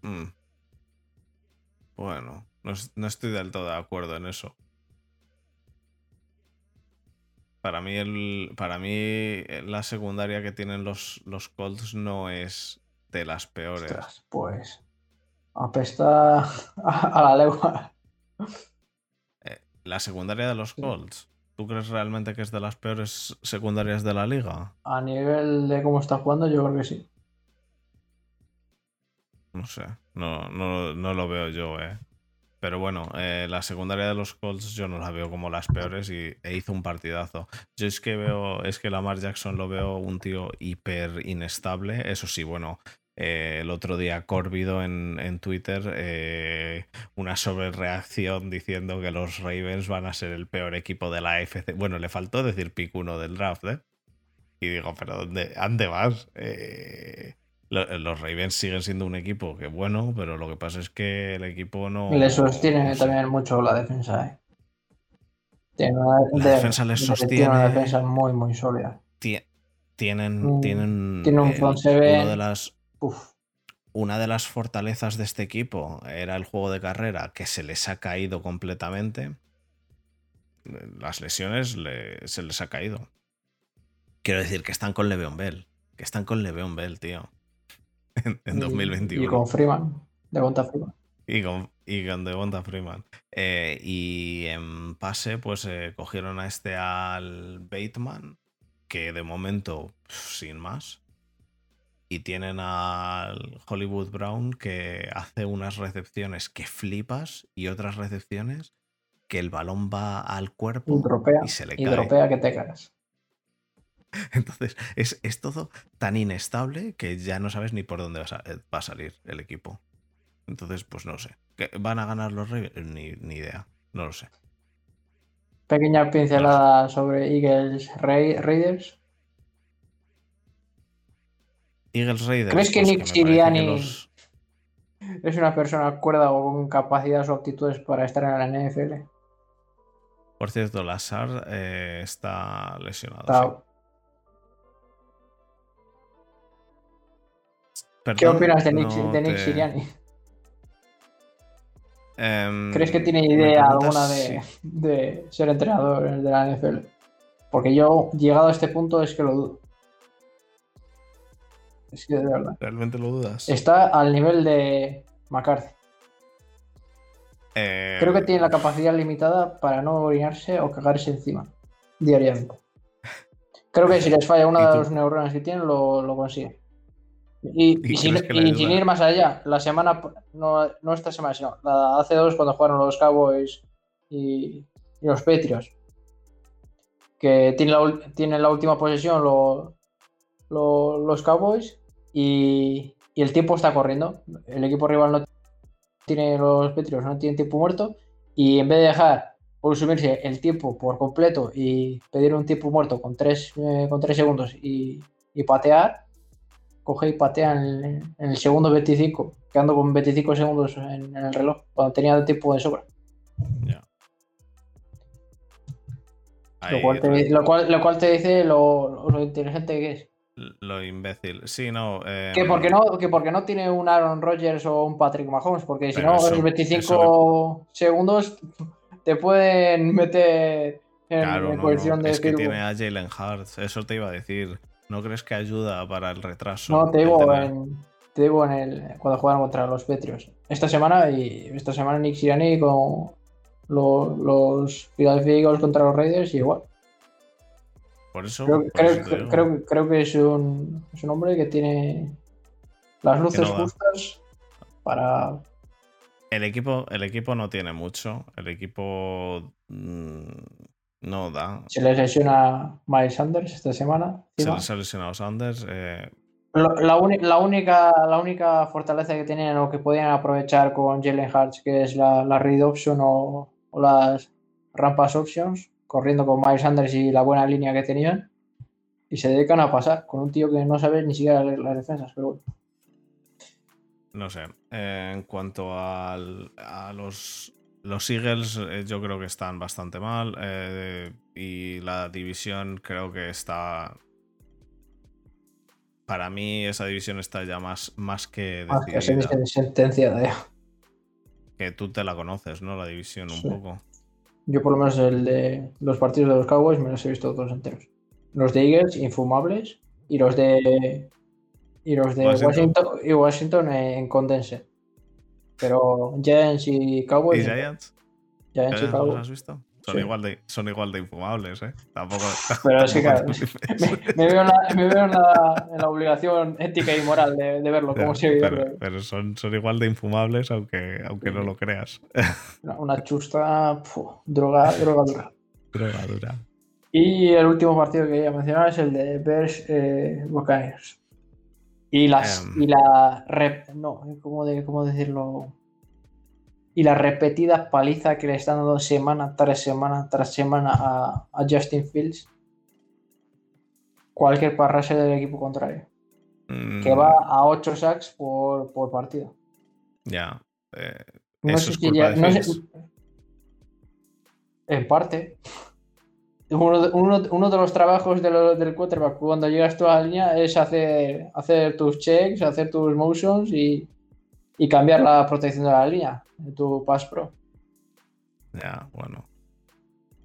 mm. Bueno, no, no estoy del todo de acuerdo en eso. Para mí, el, para mí la secundaria que tienen los, los Colts no es de las peores. Ostras, pues apesta a, la legua. Eh, la secundaria de los. Colts. ¿Tú crees realmente que es de las peores secundarias de la liga? A nivel de cómo está jugando, yo creo que sí. No sé, no, no, no lo veo yo, eh. Pero bueno, eh, la secundaria de los Colts yo no la veo como las peores y e hizo un partidazo. Yo es que veo, es que Lamar Jackson lo veo un tío hiper inestable. Eso sí, bueno, eh, el otro día Corbido en, en Twitter eh, una sobrereacción diciendo que los Ravens van a ser el peor equipo de la AFC. Bueno, le faltó decir pick uno del draft, ¿eh? Y digo, pero ¿dónde, ¿dónde vas? Eh, lo- los Ravens siguen siendo un equipo que bueno, pero lo que pasa es que el equipo no. Le sostiene no sé. también mucho la defensa, ¿eh? Tiene una, La defensa les tiene una sostiene. defensa muy, muy sólida. Ti- Tienen, Mm, tienen, tiene un front seven. de las, Uf, una de las fortalezas de este equipo era el juego de carrera, que se les ha caído completamente. Las lesiones le- se les ha caído. Quiero decir que están con Le'Veon Bell. Que están con Le'Veon Bell, tío. [LAUGHS] En, en y- 2021. Y con Freeman, de Bonta Freeman. Y con, y con Devonta Freeman. Eh, y en pase, pues eh, cogieron a este al Bateman, que de momento, sin más. Y tienen al Hollywood Brown, que hace unas recepciones que flipas y otras recepciones que el balón va al cuerpo Y dropea, y se le y cae. dropea que te cagas. [LAUGHS] Entonces, es, es todo tan inestable que ya no sabes ni por dónde va a, sa- eh, va a salir el equipo. Entonces, pues no sé. ¿Que ¿Van a ganar los Ravens? Ni, ni idea. No lo sé. Pequeña pincelada sobre Eagles Ra- Raiders. Eagles Raiders. ¿Crees que pues Nick que Sirianni- los- Es una persona cuerda o con capacidades o aptitudes para estar en la NFL. Por cierto, Lazar eh, está lesionado. Está- sí. ¿Qué opinas de Nick, no de Nick te- Sirianni? Em, ¿Crees que tiene idea alguna de, de ser entrenador de la NFL? Porque yo, llegado a este punto, es que lo dudo. Es que de verdad. ¿Realmente lo dudas? Está al nivel de McCarthy. Eh, Creo que tiene la capacidad limitada para no orinarse o cagarse encima diariamente. Creo que si les falla una ¿Y de las neuronas que tienen, lo, lo consigue. Y, ¿Y y sin, y ir más allá, la semana, no, no esta semana, sino la hace dos cuando jugaron los Cowboys y, los Patriots, que tienen la, tienen la última posesión lo- lo- los Cowboys y, y el tiempo está corriendo. El equipo rival no tiene los Patriots, no tienen tiempo muerto y en vez de dejar consumirse el tiempo por completo y pedir un tiempo muerto con 3 con tres segundos y, y patear, coge y patea en, en el segundo 25, quedando con 25 segundos en, en el reloj, cuando tenía tiempo de sobra. Lo cual, te, lo, cual, lo cual te dice lo, lo inteligente que es. Lo imbécil. Sí, no. em, Que porque no, que porque no tiene un Aaron Rodgers o un Patrick Mahomes, porque si Pero no, eso- en 25 segundos te pueden meter en, Claro, en no, posición no, de es que tiene a Jalen Hurts, eso te iba a decir. ¿No crees que ayuda para el retraso? No, te digo, en, te digo en el, cuando jugaron contra los Patriots. Esta semana y esta semana Nick Sirianni con lo- los Philadelphia Eagles contra los Raiders y igual. Por eso, Creo, por creo- eso creo- creo que es un, es un hombre que tiene las luces no justas para, El equipo, el equipo no tiene mucho. El equipo mm, no da. Se les lesiona Miles Sanders esta semana. Se les ha lesionado Sanders. eh, La, única, la única fortaleza que tenían o que podían aprovechar con Jalen Hurts, que es la, la read option o, o las rampas options, corriendo con Miles Sanders y la buena línea que tenían, y se dedican a pasar con un tío que no sabe ni siquiera leer las defensas. Pero bueno. no sé. Eh, en cuanto al- a los, los Eagles, eh, yo creo que están bastante mal. eh, y la división creo que está. Para mí, esa división está ya más, más que Ah, que se decidida. sentenciada ya. Que tú te la conoces, ¿no? La división un poco. Yo por lo menos el de los partidos de los Cowboys me los he visto todos enteros. Los de Eagles, infumables, y los de y los de Washington. Washington, y Washington en condense. Pero Giants y Cowboys, ¿Y Giants? Giants y ¿Giants los Cowboys. has visto? Son, Sí. igual de, son igual de infumables, ¿eh? Tampoco. Pero [LAUGHS] es que, claro. Me, me veo, en la, me veo en, la, en la obligación ética y moral de, de verlo como se pero, vive. pero son, son igual de infumables, aunque, aunque no lo creas. Una, chusta, fu, droga, droga dura. [LAUGHS] Droga dura. Y el último partido que quería mencionar es el de Bears eh, Buccaneers. Y las Em. y la rep- no, ¿cómo, de, cómo decirlo? Y la repetida paliza que le están dando semana tras semana tras semana a, a Justin Fields. Cualquier parrase del equipo contrario. Que Mm, va a 8 sacks por, por partido. Ya. eh, No ¿Eso sé es si culpa ya- de no sé- Fields? [LAUGHS] En parte. Uno de, uno- uno de los trabajos de lo- del quarterback cuando llegas tú a la línea es hacer, hacer tus checks, hacer tus motions y, y cambiar la protección de la línea de tu Pass Pro. Ya, bueno.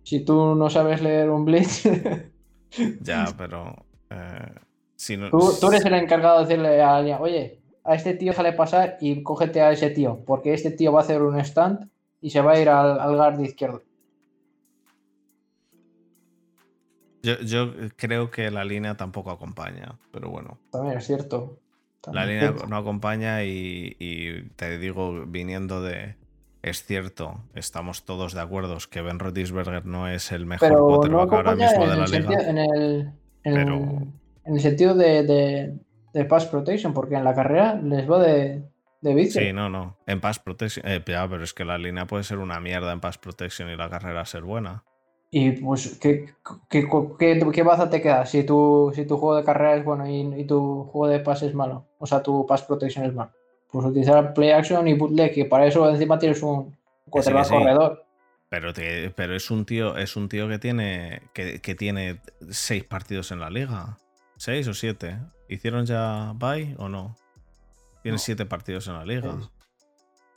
Si tú no sabes leer un blitz, [LAUGHS] Ya, pero. eh, si no, tú, tú eres el encargado de decirle a la línea, oye, a este tío déjale pasar y cógete a ese tío, porque este tío va a hacer un stand y se va a ir al, al guard izquierdo. Yo, yo creo que la línea tampoco acompaña, pero bueno. También es cierto. La También línea no acompaña y, y te digo, viniendo de. Es cierto, estamos todos de acuerdo que Ben Roethlisberger no es el mejor pero no ahora mismo en de la liga. sentido, en, el, en, Pero- en el sentido de, de, de pass protection, porque en la carrera les va de, de vicio. Sí, no, no. En pass protection. eh, ya, pero es que la línea puede ser una mierda en pass protection y la carrera ser buena. Y pues, ¿qué, qué, qué, qué baza te queda si tu, si tu juego de carrera es bueno y, y tu juego de pase es malo? O sea, tu pass protection es malo. Pues utilizar play action y bootleg, que para eso encima tienes un quarterback sí. corredor. Pero, te- pero es un tío, es un tío que tiene. Que, que tiene seis partidos en la liga. ¿Seis o siete? ¿Hicieron ya bye o no? Tiene No. siete partidos en la liga.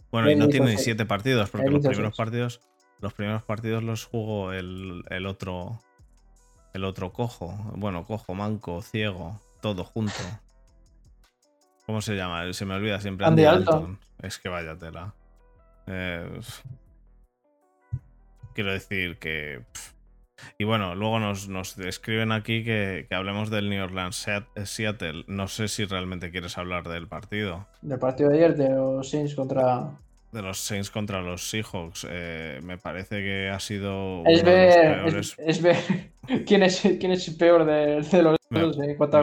Bueno, y no tiene ni siete partidos, porque los primeros partidos. Los primeros partidos los jugó el, el otro. El otro cojo. Bueno, cojo, manco, ciego, todo junto. ¿Cómo se llama? Se me olvida siempre. Andy Andy, Dalton. Dalton. Es que vaya tela. Eh, quiero decir que. pff. Y bueno, luego nos, nos escriben aquí que, que hablemos del New Orleans Seat- Seattle. No sé si realmente quieres hablar del partido. Del partido de ayer de los Saints contra. De los Saints contra los Seahawks. Eh, me parece que ha sido. Es uno de los ver, peores- es, es ver [LAUGHS] quién es, quién es el peor de, de los Me- dos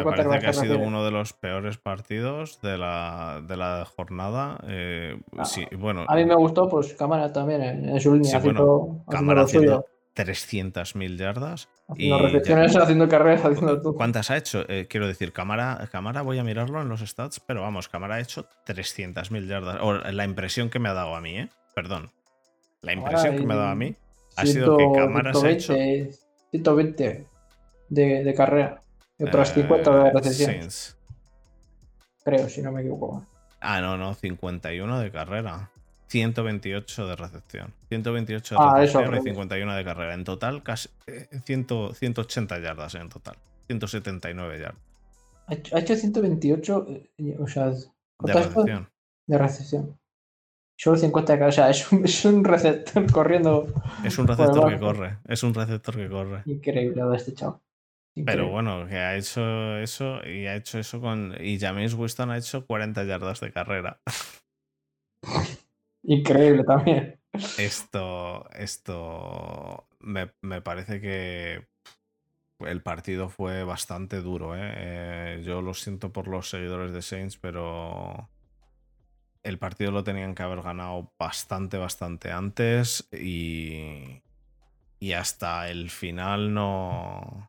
parece que ha sido uno de los peores partidos de la, de la jornada. Eh, Ah, sí, bueno, A mí me gustó, pues Cámara también en, su línea, Sí, bueno, Cámara haciendo 300.000 yardas. haciendo y recepciones, haciendo carreras, haciendo todo. ¿Cuántas ha hecho? Eh, quiero decir, cámara, cámara, voy a mirarlo en los stats, pero vamos, cámara ha hecho 300.000 yardas. O la impresión que me ha dado a mí, ¿eh? Perdón. La impresión que me ha dado a mí ha sido que cámara se ha hecho. 120, 120 de, de carrera y otras eh, 50 de recepción, Saints. creo, si no me equivoco. Ah, no, no, 51 de carrera. 128 de recepción. 128 de Ah, eso, recepción y revés. 51 de carrera. En total, casi eh, 100 180 yardas en total. 179 yardas Ha hecho, ha hecho 128, eh, o sea, de recepción. de recepción. Solo 50 de carrera, o sea, es un, es un receptor [LAUGHS] corriendo Es un receptor que corre. Es un receptor que corre. increíble este chavo. Pero bueno, que ha hecho eso y ha hecho eso con. Y James Winston ha hecho 40 yardas de carrera. [LAUGHS] Increíble también. Esto, esto me, me parece que el partido fue bastante duro. ¿eh? Eh, yo lo siento por los seguidores de Saints, pero el partido lo tenían que haber ganado bastante, bastante antes y, y hasta el final no...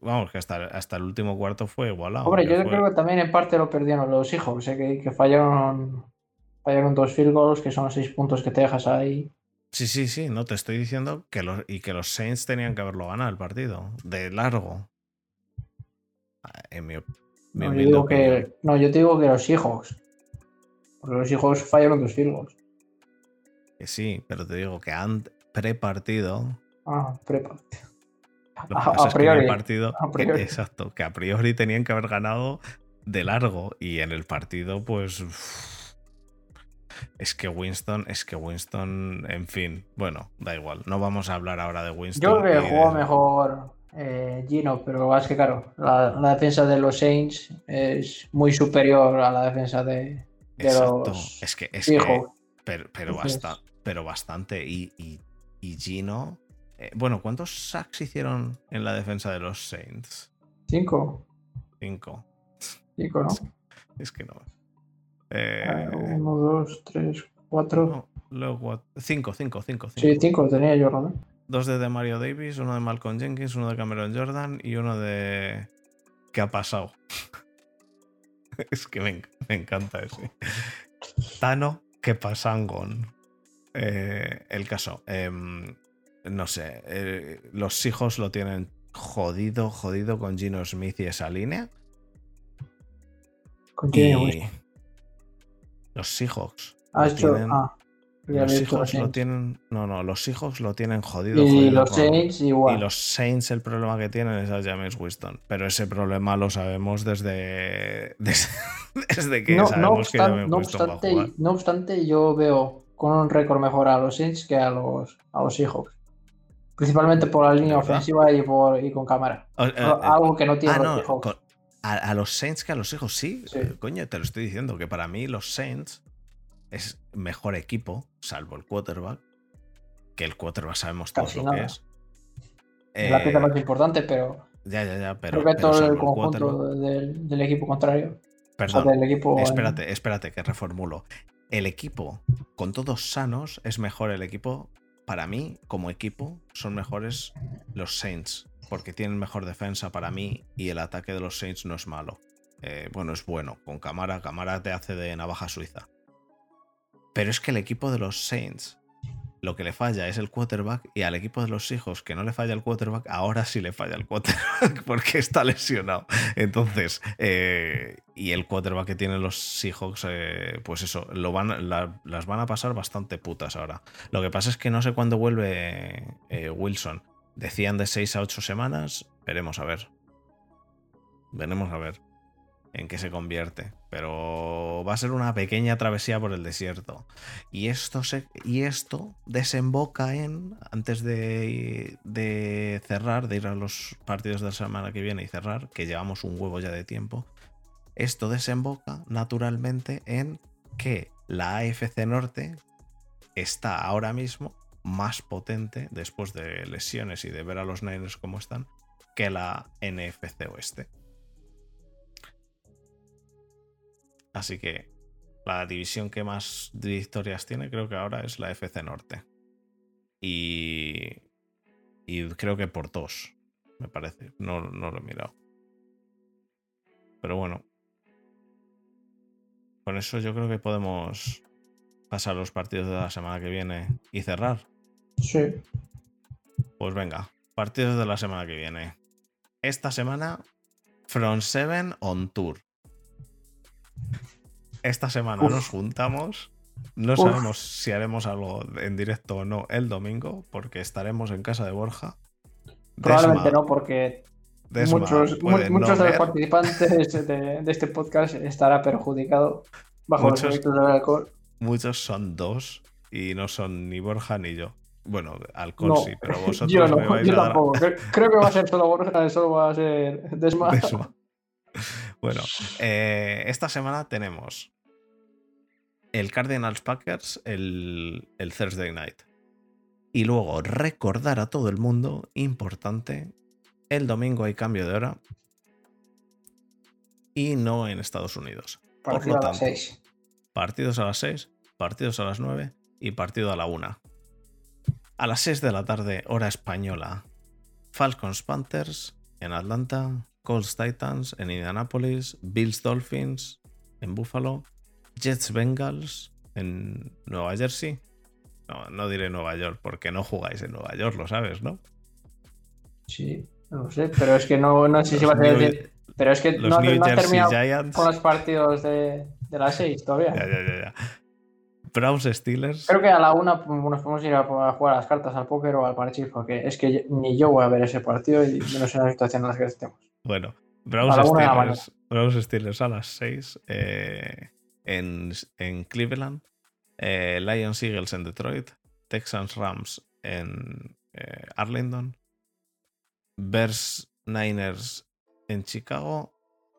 Vamos, que hasta, hasta el último cuarto fue igualado. Hombre, yo fue- creo que también en parte lo perdieron los hijos, sé que, que fallaron, fallaron dos field goals, que son los seis puntos que te dejas ahí. Sí, sí, sí, no te estoy diciendo que los, y que los Saints tenían que haberlo ganado el partido, de largo. En mi, mi No, yo digo que, no, yo te digo que los hijos. Porque los hijos fallaron dos field goals. Que sí, pero te digo que ant- pre-partido Ah, prepa. Lo que A- priori, partido, a priori. exacto, que a priori tenían que haber ganado de largo y en el partido, pues es que Winston, es que Winston, en fin, bueno, da igual, no vamos a hablar ahora de Winston. Yo creo que jugó de- mejor eh, Gino, pero es que claro, la, la defensa de los Saints es muy superior a la defensa de, de Exacto, los es que, es que, pero, pero, Entonces- basta- pero bastante y, y, y Gino, eh, bueno, ¿cuántos sacks hicieron en la defensa de los Saints? Cinco, Cinco, cinco, ¿no? es que no. Eh, Ah, Uno, dos, tres, cuatro. no, luego cinco, cinco, cinco, cinco. Sí, cinco tenía yo, ¿no? Dos de, de Mario Davis, uno de Malcolm Jenkins, uno de Cameron Jordan y uno de. ¿Qué ha pasado? [LAUGHS] es que me, enc- me encanta ese. Tano que pasangon. Eh, el caso. em, no sé. eh, los hijos lo tienen jodido, jodido con Gino Smith y esa línea. Continúa. Y. Los Seahawks. Ah, lo esto, tienen- ah, los Seahawks lo tienen. No, no, los Seahawks lo tienen jodido. Y jodido los con- Saints igual. Y los Saints el problema que tienen es a James Winston. Pero ese problema lo sabemos desde, [LAUGHS] desde, desde que no, no, sabemos que James no Winston va a obstante, jugar. no obstante, yo veo con un récord mejor a los Saints que a los, a los Seahawks. Principalmente por la línea verdad? ofensiva y, por, y con cámara. O- eh, eh, Algo que no tiene ah, los no, Seahawks. con- a, a los Saints que a los hijos, sí. Sí. Eh, Coño, te lo estoy diciendo, que para mí los Saints es mejor equipo, salvo el quarterback. Que el quarterback sabemos todos Casi lo que es. Es la pieza Eh, más importante, pero ya, ya, ya, pero. creo que todo el conjunto del, del equipo contrario. O Perdón, sea, del equipo. en- Espérate, espérate, que reformulo. El equipo, con todos sanos, es mejor el equipo. Para mí, como equipo, son mejores los Saints. Porque tienen mejor defensa para mí y el ataque de los Saints no es malo. Eh, bueno, es bueno. Con Camara, Camara te hace de navaja suiza. Pero es que el equipo de los Saints, lo que le falla es el quarterback y al equipo de los hijos que no le falla el quarterback, ahora sí le falla el quarterback [LAUGHS] porque está lesionado. Entonces, eh, y el quarterback que tienen los Seahawks, eh, pues eso, lo van, la- las van a pasar bastante putas ahora. Lo que pasa es que no sé cuándo vuelve Wilson. Decían de 6 a 8 semanas, veremos a ver. Veremos a ver en qué se convierte. Pero va a ser una pequeña travesía por el desierto. Y esto, se, y esto desemboca en, antes de, de cerrar, de ir a los partidos de la semana que viene y cerrar, que llevamos un huevo ya de tiempo, esto desemboca naturalmente en que la AFC Norte está ahora mismo más potente después de lesiones y de ver a los Niners como están que la NFC Oeste. Así que la división que más victorias tiene creo que ahora es la FC Norte. Y, y creo que por dos, me parece. No, no lo he mirado. Pero bueno. Con eso yo creo que podemos pasar los partidos de la semana que viene y cerrar. Sí. Pues venga, partidos de la semana que viene. Esta semana, Front 7 on Tour. Esta semana Uf. nos juntamos. No Uf. sabemos si haremos algo en directo o no el domingo, porque estaremos en casa de Borja. Probablemente Desma- no, porque Desma muchos, no muchos de los participantes de, de este podcast estará perjudicado bajo Muchos- los efectos del alcohol. Muchos son dos y no son ni Borja ni yo. Bueno, alcohol No, sí, pero [LAUGHS] vosotros yo me no, vais yo a dar- tampoco. Cre- Creo que va a ser solo Borja, solo va a ser Desma. Desma. [LAUGHS] Bueno, eh, esta semana tenemos el Cardinals Packers el, el Thursday night. Y luego recordar a todo el mundo, importante, el domingo hay cambio de hora y no en Estados Unidos. Por Partido a las tanto, 6. partidos a las 6, partidos a las 9 y partido a la 1. A las 6 de la tarde, hora española, Falcons Panthers en Atlanta, Colts Titans en Indianapolis, Bills Dolphins en Buffalo, Jets Bengals en Nueva Jersey. No, no diré Nueva York porque no jugáis en Nueva York, lo sabes, ¿no? Sí, no lo sé, pero es que no, no sé si va a ser. Pero es que Los no, New no Jersey terminado Giants. con los partidos de, de las 6 todavía. Ya, ya, ya, ya. Browns Steelers. Creo que a la una nos podemos ir a, jugar a las cartas al póker o al parchís, porque es que ni yo voy a ver ese partido y menos en la situación en la que estemos. Bueno, Steelers, Browns Steelers a las 6 eh, en, en Cleveland, eh, Lions Eagles en Detroit, Texans Rams en eh, Arlington, Bears Niners en Chicago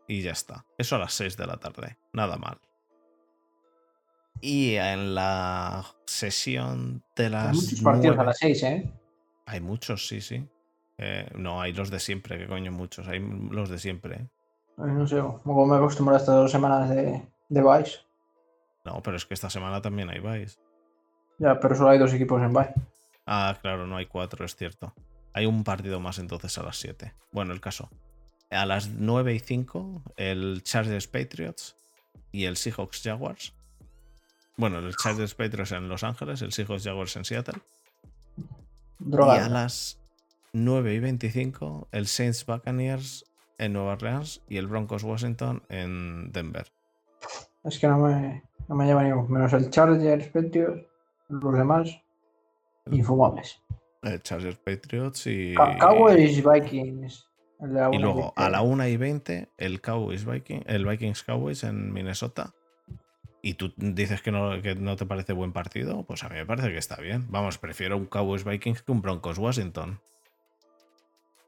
y ya está. Eso a las 6 de la tarde, nada mal. Y en la sesión de las Hay muchos partidos a 9 las 6, ¿eh? hay muchos, sí, sí. Eh, no, hay los de siempre, que coño, muchos. Hay los de siempre. ¿eh? No sé, como me acostumbro a estas dos semanas de, de Vice. No, pero es que esta semana también hay Vice. Ya, pero solo hay dos equipos en Vice. Ah, claro, no hay cuatro, es cierto. Hay un partido más entonces a las 7. Bueno, el caso. A las 9 y 5, el Chargers Patriots y el Seahawks Jaguars. Bueno, el Chargers Patriots en Los Ángeles, el Seahawks Jaguars en Seattle. Droga. Y a las 9 y 25, el Saints Buccaneers en Nueva Orleans y el Broncos Washington en Denver. Es que no me, no me lleva ninguno. Menos el Chargers, Patriots, los demás, infumables. El Chargers Patriots y. Cowboys, Vikings. el de la Y luego a la 1 y 20, el Cowboys Viking, el Vikings Cowboys en Minnesota. Y tú dices que no, que no te parece buen partido, pues a mí me parece que está bien. Vamos, prefiero un Cowboys Vikings que un Broncos Washington.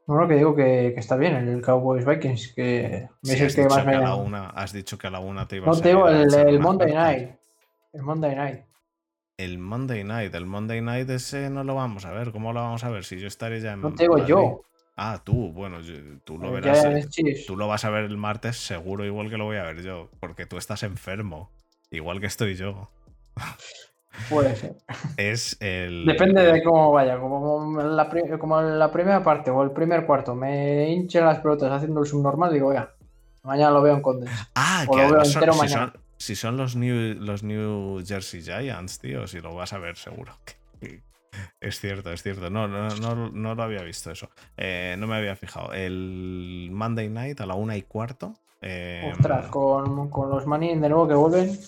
No, no, que digo que, que está bien el Cowboys Vikings, que el has, que dicho más que me a la una, has dicho que a la una te ibas No a te digo el, Monday. Night. El Monday Night. El Monday Night, el Monday Night ese no lo vamos a ver. ¿Cómo lo vamos a ver? Si yo estaré ya en. No te digo Madrid. yo. Ah, tú, bueno, tú lo verás. Eh. Tú lo vas a ver el martes seguro, igual que lo voy a ver yo, porque tú estás enfermo, igual que estoy yo. Puede ser. Es el. Depende de cómo vaya. Como en, la como en la primera parte o el primer cuarto me hinchen las pelotas haciendo el subnormal, digo, oiga, mañana lo veo en Condense. Ah, o que lo veo además son- entero si, mañana. son, si son los New, los New Jersey Giants, tío, si lo vas a ver seguro. [LAUGHS] Es cierto, es cierto. No, no, no, no lo había visto eso. Eh, no me había fijado. El Monday Night a la una y cuarto. eh, Ostras, con, con los Manning de nuevo que vuelven.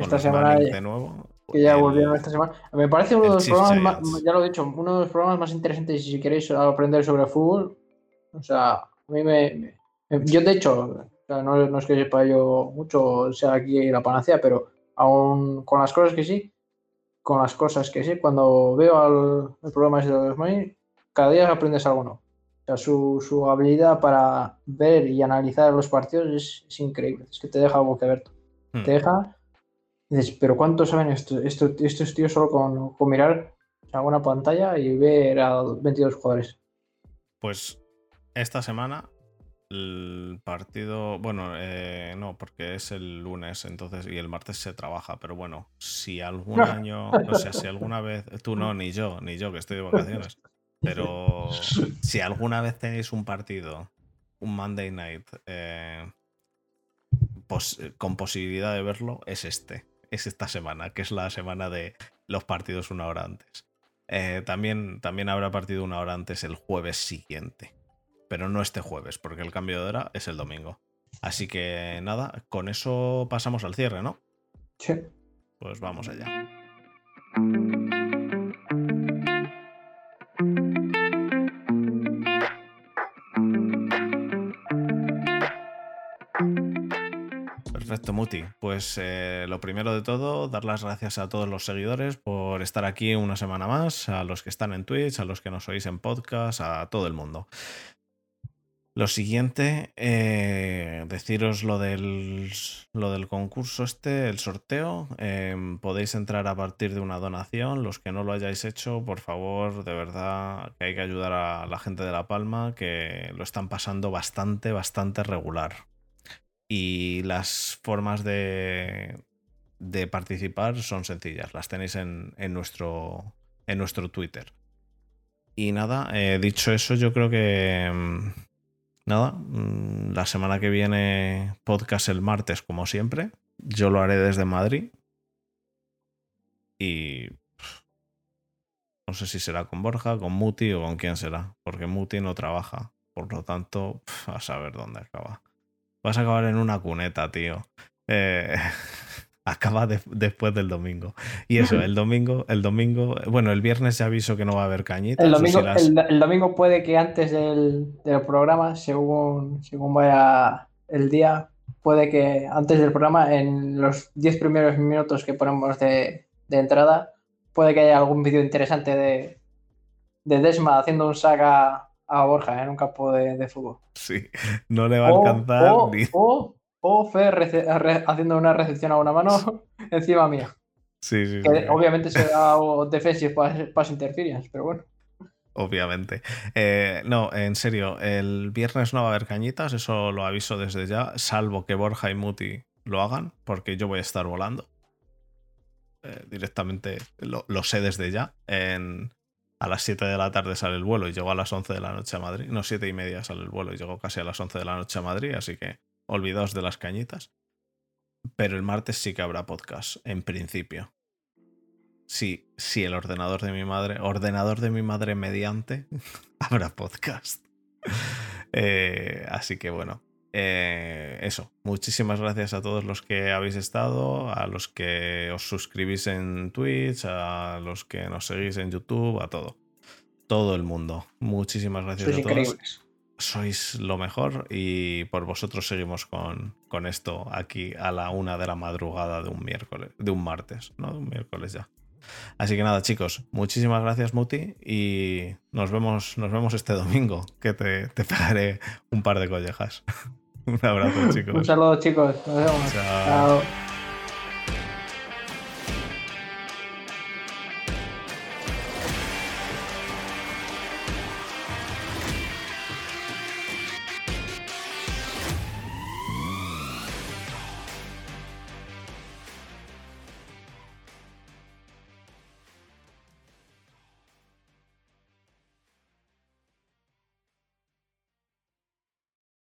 Esta semana de nuevo. que ya el- volvieron esta semana. Me parece uno de los programas, más, ya lo he dicho, uno de los programas más interesantes si queréis aprender sobre fútbol. O sea, a mí me. me- yo, de hecho, o sea, no, no es que sepa yo mucho, sea aquí la panacea, pero aún con las cosas que sí, con las cosas que sí, cuando veo al, el programa ese de los Manning, cada día aprendes algo nuevo. O sea, su, su habilidad para ver y analizar los partidos es, es increíble. Es que te deja boquiabierto Hmm. te deja. Dices, pero ¿cuánto saben esto, esto- estos tíos solo con, con mirar a una pantalla y ver a 22 jugadores? Pues esta semana el partido, bueno, eh, no, porque es el lunes, entonces, y el martes se trabaja, pero bueno, si algún año, o sea, si alguna vez, tú no, ni yo, ni yo, que estoy de vacaciones, pero si alguna vez tenéis un partido, un Monday Night, eh, pos- con posibilidad de verlo, es este, es esta semana, que es la semana de los partidos una hora antes. Eh, también, también habrá partido una hora antes el jueves siguiente. Pero no este jueves, porque el cambio de hora es el domingo. Así que nada, con eso pasamos al cierre, ¿no? Sí. Pues vamos allá. Perfecto, Muti. Pues eh, lo primero de todo, dar las gracias a todos los seguidores por estar aquí una semana más, a los que están en Twitch, a los que nos oís en podcast, a todo el mundo. Lo siguiente, eh, deciros lo del, lo del concurso este, el sorteo. Em, podéis entrar a partir de una donación. Los que no lo hayáis hecho, por favor, de verdad que hay que ayudar a la gente de La Palma, que lo están pasando bastante, bastante regular. Y las formas de, de participar son sencillas. Las tenéis en, en nuestro, en nuestro Twitter. Y nada, eh, dicho eso, yo creo que em, nada, mm, la semana que viene podcast el martes, como siempre. Yo lo haré desde Madrid. Y no sé si será con Borja, con Muti o con quién será, porque Muti no trabaja. Por lo tanto, a saber dónde acaba. Vas a acabar en una cuneta, tío. Eh, [LAUGHS] acaba después del domingo. Y eso, [LAUGHS] el domingo, el domingo, bueno, el viernes ya aviso que no va a haber cañitas. El domingo, el, domingo puede que antes del, programa, según, según vaya el día, puede que antes del programa, en los 10 primeros minutos que ponemos de, entrada, puede que haya algún vídeo interesante de, de Desma haciendo un saga a Borja en un campo de, fútbol. Sí, [LAUGHS] no le va a alcanzar ni o Fer haciendo una recepción a una mano [LAUGHS] encima mía. Sí, sí. obviamente será [LAUGHS] defensive pass, interference, pero bueno. Obviamente. Eh, no, en serio, el viernes no va a haber cañitas, eso lo aviso desde ya, salvo que Borja y Muti lo hagan, porque yo voy a estar volando. Eh, directamente lo, sé desde ya. En, a las 7 de la tarde sale el vuelo y llego a las 11 de la noche a Madrid. No, 7 y media sale el vuelo y llego casi a las 11 de la noche a Madrid, así que olvidaos de las cañitas. Pero el martes sí que habrá podcast, en principio. Sí, sí, el ordenador de mi madre, ordenador de mi madre mediante, [LAUGHS] habrá podcast. [LAUGHS] Eh, así que bueno, eh, eso. Muchísimas gracias a todos los que habéis estado, a los que os suscribís en Twitch, a los que nos seguís en YouTube, a todo. Todo el mundo. Muchísimas gracias a todos sois lo mejor y por vosotros seguimos con, con, esto aquí a la una de la madrugada de un miércoles, de un martes, ¿no? De un miércoles ya. Así que nada, chicos, muchísimas gracias, Muti, y nos vemos, nos vemos este domingo, que te, te pegaré un par de collejas. [LAUGHS] un abrazo, [LAUGHS] chicos. Un saludo, chicos. Nos vemos. Chao.